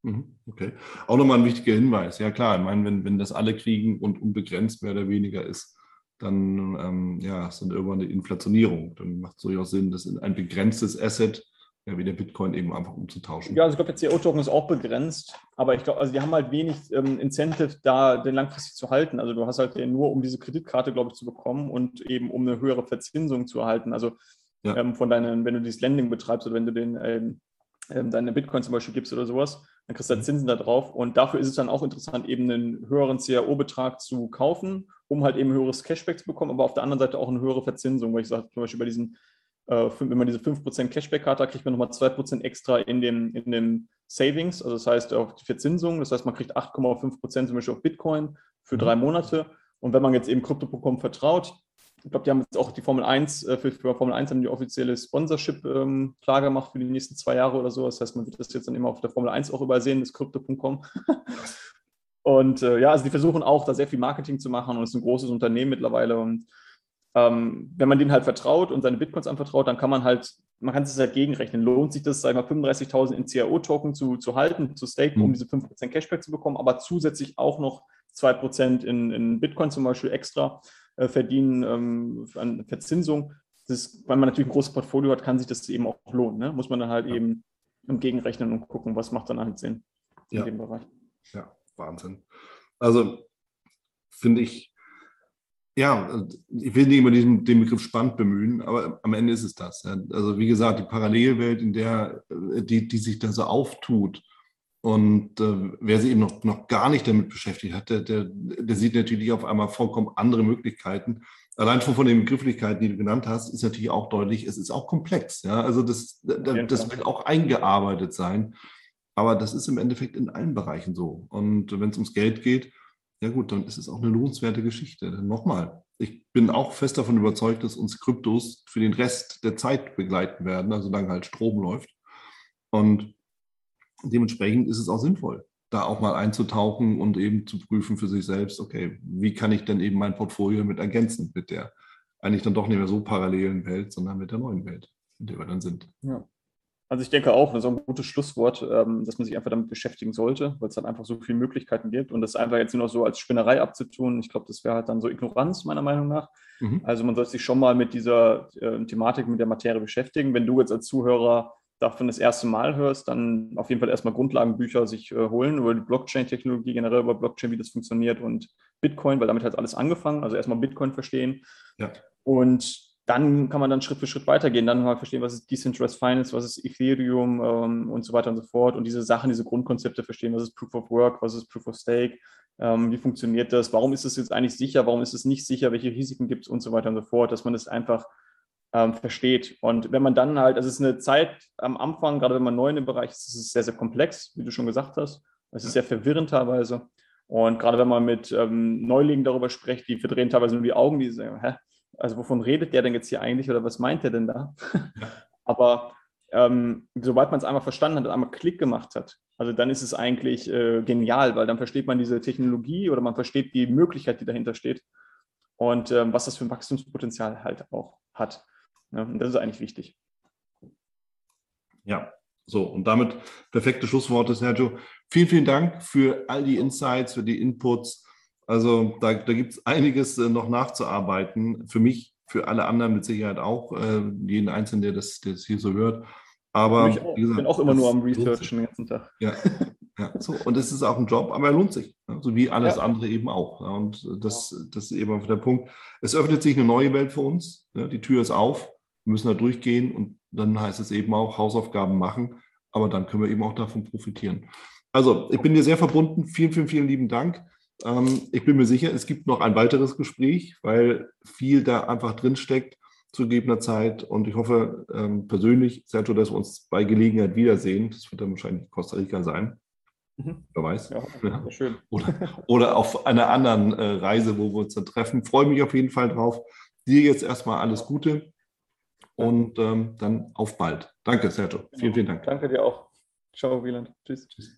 Mhm, okay. Auch nochmal ein wichtiger Hinweis. Ja klar, ich meine, wenn, wenn das alle kriegen und unbegrenzt mehr oder weniger ist, dann ähm, ja, ist dann irgendwann eine Inflationierung. Dann macht es durchaus Sinn, das in ein begrenztes Asset ja, wie der Bitcoin eben einfach umzutauschen. Ja, also ich glaube, der CO-Token ist auch begrenzt, aber ich glaube, also die haben halt wenig ähm, Incentive, da den langfristig zu halten. Also du hast halt den nur, um diese Kreditkarte, glaube ich, zu bekommen und eben um eine höhere Verzinsung zu erhalten. Also ja. ähm, von deinen, wenn du dieses Lending betreibst oder wenn du den ähm, ähm, deine Bitcoin zum Beispiel gibst oder sowas, dann kriegst du halt Zinsen da drauf. Und dafür ist es dann auch interessant, eben einen höheren CAO-Betrag zu kaufen, um halt eben höheres Cashback zu bekommen, aber auf der anderen Seite auch eine höhere Verzinsung, weil ich sage zum Beispiel bei diesen, äh, wenn man diese 5% Cashback-Karte hat, kriegt man nochmal 2% extra in dem, in dem Savings, also das heißt auf die Verzinsung, das heißt man kriegt 8,5% zum Beispiel auf Bitcoin für drei mhm. Monate. Und wenn man jetzt eben Krypto.com vertraut, ich glaube, die haben jetzt auch die Formel 1, äh, für, für, Formel 1 haben die offizielle Sponsorship ähm, klar gemacht für die nächsten zwei Jahre oder so. Das heißt, man wird das jetzt dann immer auf der Formel 1 auch übersehen, das Crypto.com. [LAUGHS] und äh, ja, also die versuchen auch, da sehr viel Marketing zu machen und es ist ein großes Unternehmen mittlerweile. Und ähm, wenn man denen halt vertraut und seine Bitcoins anvertraut, dann kann man halt, man kann es halt gegenrechnen. Lohnt sich das, sag ich mal, 35.000 in CAO-Token zu, zu halten, zu staken, um mhm. diese 5% Cashback zu bekommen, aber zusätzlich auch noch 2% in, in Bitcoin zum Beispiel extra äh, verdienen ähm, an Verzinsung. Das, weil man natürlich ein großes Portfolio hat, kann sich das eben auch lohnen. Ne? Muss man dann halt ja. eben gegenrechnen und gucken, was macht dann halt Sinn in ja. dem Bereich. Ja, Wahnsinn. Also finde ich, ja, ich will nicht immer diesen, den Begriff spannend bemühen, aber am Ende ist es das. Also wie gesagt, die Parallelwelt, in der die, die sich da so auftut, und äh, wer sich eben noch, noch gar nicht damit beschäftigt hat, der, der, der sieht natürlich auf einmal vollkommen andere Möglichkeiten. Allein schon von den Begrifflichkeiten, die du genannt hast, ist natürlich auch deutlich, es ist auch komplex. Ja? Also das, das, das wird auch eingearbeitet sein. Aber das ist im Endeffekt in allen Bereichen so. Und wenn es ums Geld geht, ja gut, dann ist es auch eine lohnenswerte Geschichte. Denn nochmal, ich bin auch fest davon überzeugt, dass uns Kryptos für den Rest der Zeit begleiten werden, also solange halt Strom läuft. Und dementsprechend ist es auch sinnvoll, da auch mal einzutauchen und eben zu prüfen für sich selbst, okay, wie kann ich denn eben mein Portfolio mit ergänzen, mit der eigentlich dann doch nicht mehr so parallelen Welt, sondern mit der neuen Welt, in der wir dann sind. Ja. Also ich denke auch, das ist ein gutes Schlusswort, ähm, dass man sich einfach damit beschäftigen sollte, weil es dann einfach so viele Möglichkeiten gibt und das einfach jetzt nur noch so als Spinnerei abzutun, ich glaube, das wäre halt dann so Ignoranz meiner Meinung nach. Mhm. Also man sollte sich schon mal mit dieser äh, Thematik, mit der Materie beschäftigen. Wenn du jetzt als Zuhörer davon das erste Mal hörst, dann auf jeden Fall erstmal Grundlagenbücher sich äh, holen über die Blockchain-Technologie, generell über Blockchain, wie das funktioniert und Bitcoin, weil damit hat alles angefangen. Also erstmal Bitcoin verstehen. Ja. Und dann kann man dann Schritt für Schritt weitergehen, dann mal verstehen, was ist Decentralized Finance, was ist Ethereum ähm, und so weiter und so fort. Und diese Sachen, diese Grundkonzepte verstehen, was ist Proof of Work, was ist Proof of Stake, ähm, wie funktioniert das, warum ist es jetzt eigentlich sicher, warum ist es nicht sicher, welche Risiken gibt es und so weiter und so fort, dass man das einfach ähm, versteht. Und wenn man dann halt, also es ist eine Zeit am Anfang, gerade wenn man neu in dem Bereich ist, ist es sehr, sehr komplex, wie du schon gesagt hast. Es ist sehr verwirrend teilweise. Und gerade wenn man mit ähm, Neulingen darüber spricht, die verdrehen teilweise nur die Augen, die sagen, hä? Also wovon redet der denn jetzt hier eigentlich oder was meint der denn da? [LAUGHS] Aber ähm, sobald man es einmal verstanden hat und einmal Klick gemacht hat, also dann ist es eigentlich äh, genial, weil dann versteht man diese Technologie oder man versteht die Möglichkeit, die dahinter steht und ähm, was das für ein Wachstumspotenzial halt auch hat. Ja, und das ist eigentlich wichtig. Ja, so und damit perfekte Schlussworte, Sergio. Vielen, vielen Dank für all die Insights, für die Inputs. Also da, da gibt es einiges äh, noch nachzuarbeiten. Für mich, für alle anderen mit Sicherheit auch, äh, jeden Einzelnen, der das, der das hier so hört. Aber ich, gesagt, bin auch immer nur am Researchen den ganzen Tag. Ja. Ja, so, und es ist auch ein Job, aber er lohnt sich, ja, so wie alles ja. andere eben auch. Und das, das ist eben der Punkt. Es öffnet sich eine neue Welt für uns. die Tür ist auf, müssen da durchgehen und dann heißt es eben auch Hausaufgaben machen, aber dann können wir eben auch davon profitieren. Also, ich bin dir sehr verbunden. Vielen, vielen, vielen lieben Dank. Ähm, ich bin mir sicher, es gibt noch ein weiteres Gespräch, weil viel da einfach drinsteckt zu gegebener Zeit. Und ich hoffe ähm, persönlich, Sergio, dass wir uns bei Gelegenheit wiedersehen. Das wird dann wahrscheinlich Costa Rica sein. Mhm. Wer weiß. Ja, ja. Schön. [LAUGHS] Oder, oder, auf einer anderen äh, Reise, wo wir uns dann treffen. Freue mich auf jeden Fall drauf. Dir jetzt erstmal alles Gute und ähm, dann auf bald. Danke, Sergio. Vielen, vielen Dank. Danke dir auch. Ciao, Wieland. Tschüss. Tschüss.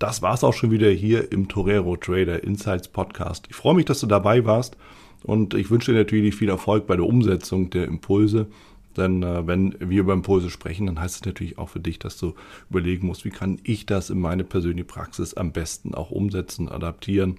Das war es auch schon wieder hier im Torero Trader Insights Podcast. Ich freue mich, dass du dabei warst und ich wünsche dir natürlich viel Erfolg bei der Umsetzung der Impulse. Denn äh, wenn wir über Impulse sprechen, dann heißt es natürlich auch für dich, dass du überlegen musst, wie kann ich das in meine persönliche Praxis am besten auch umsetzen, adaptieren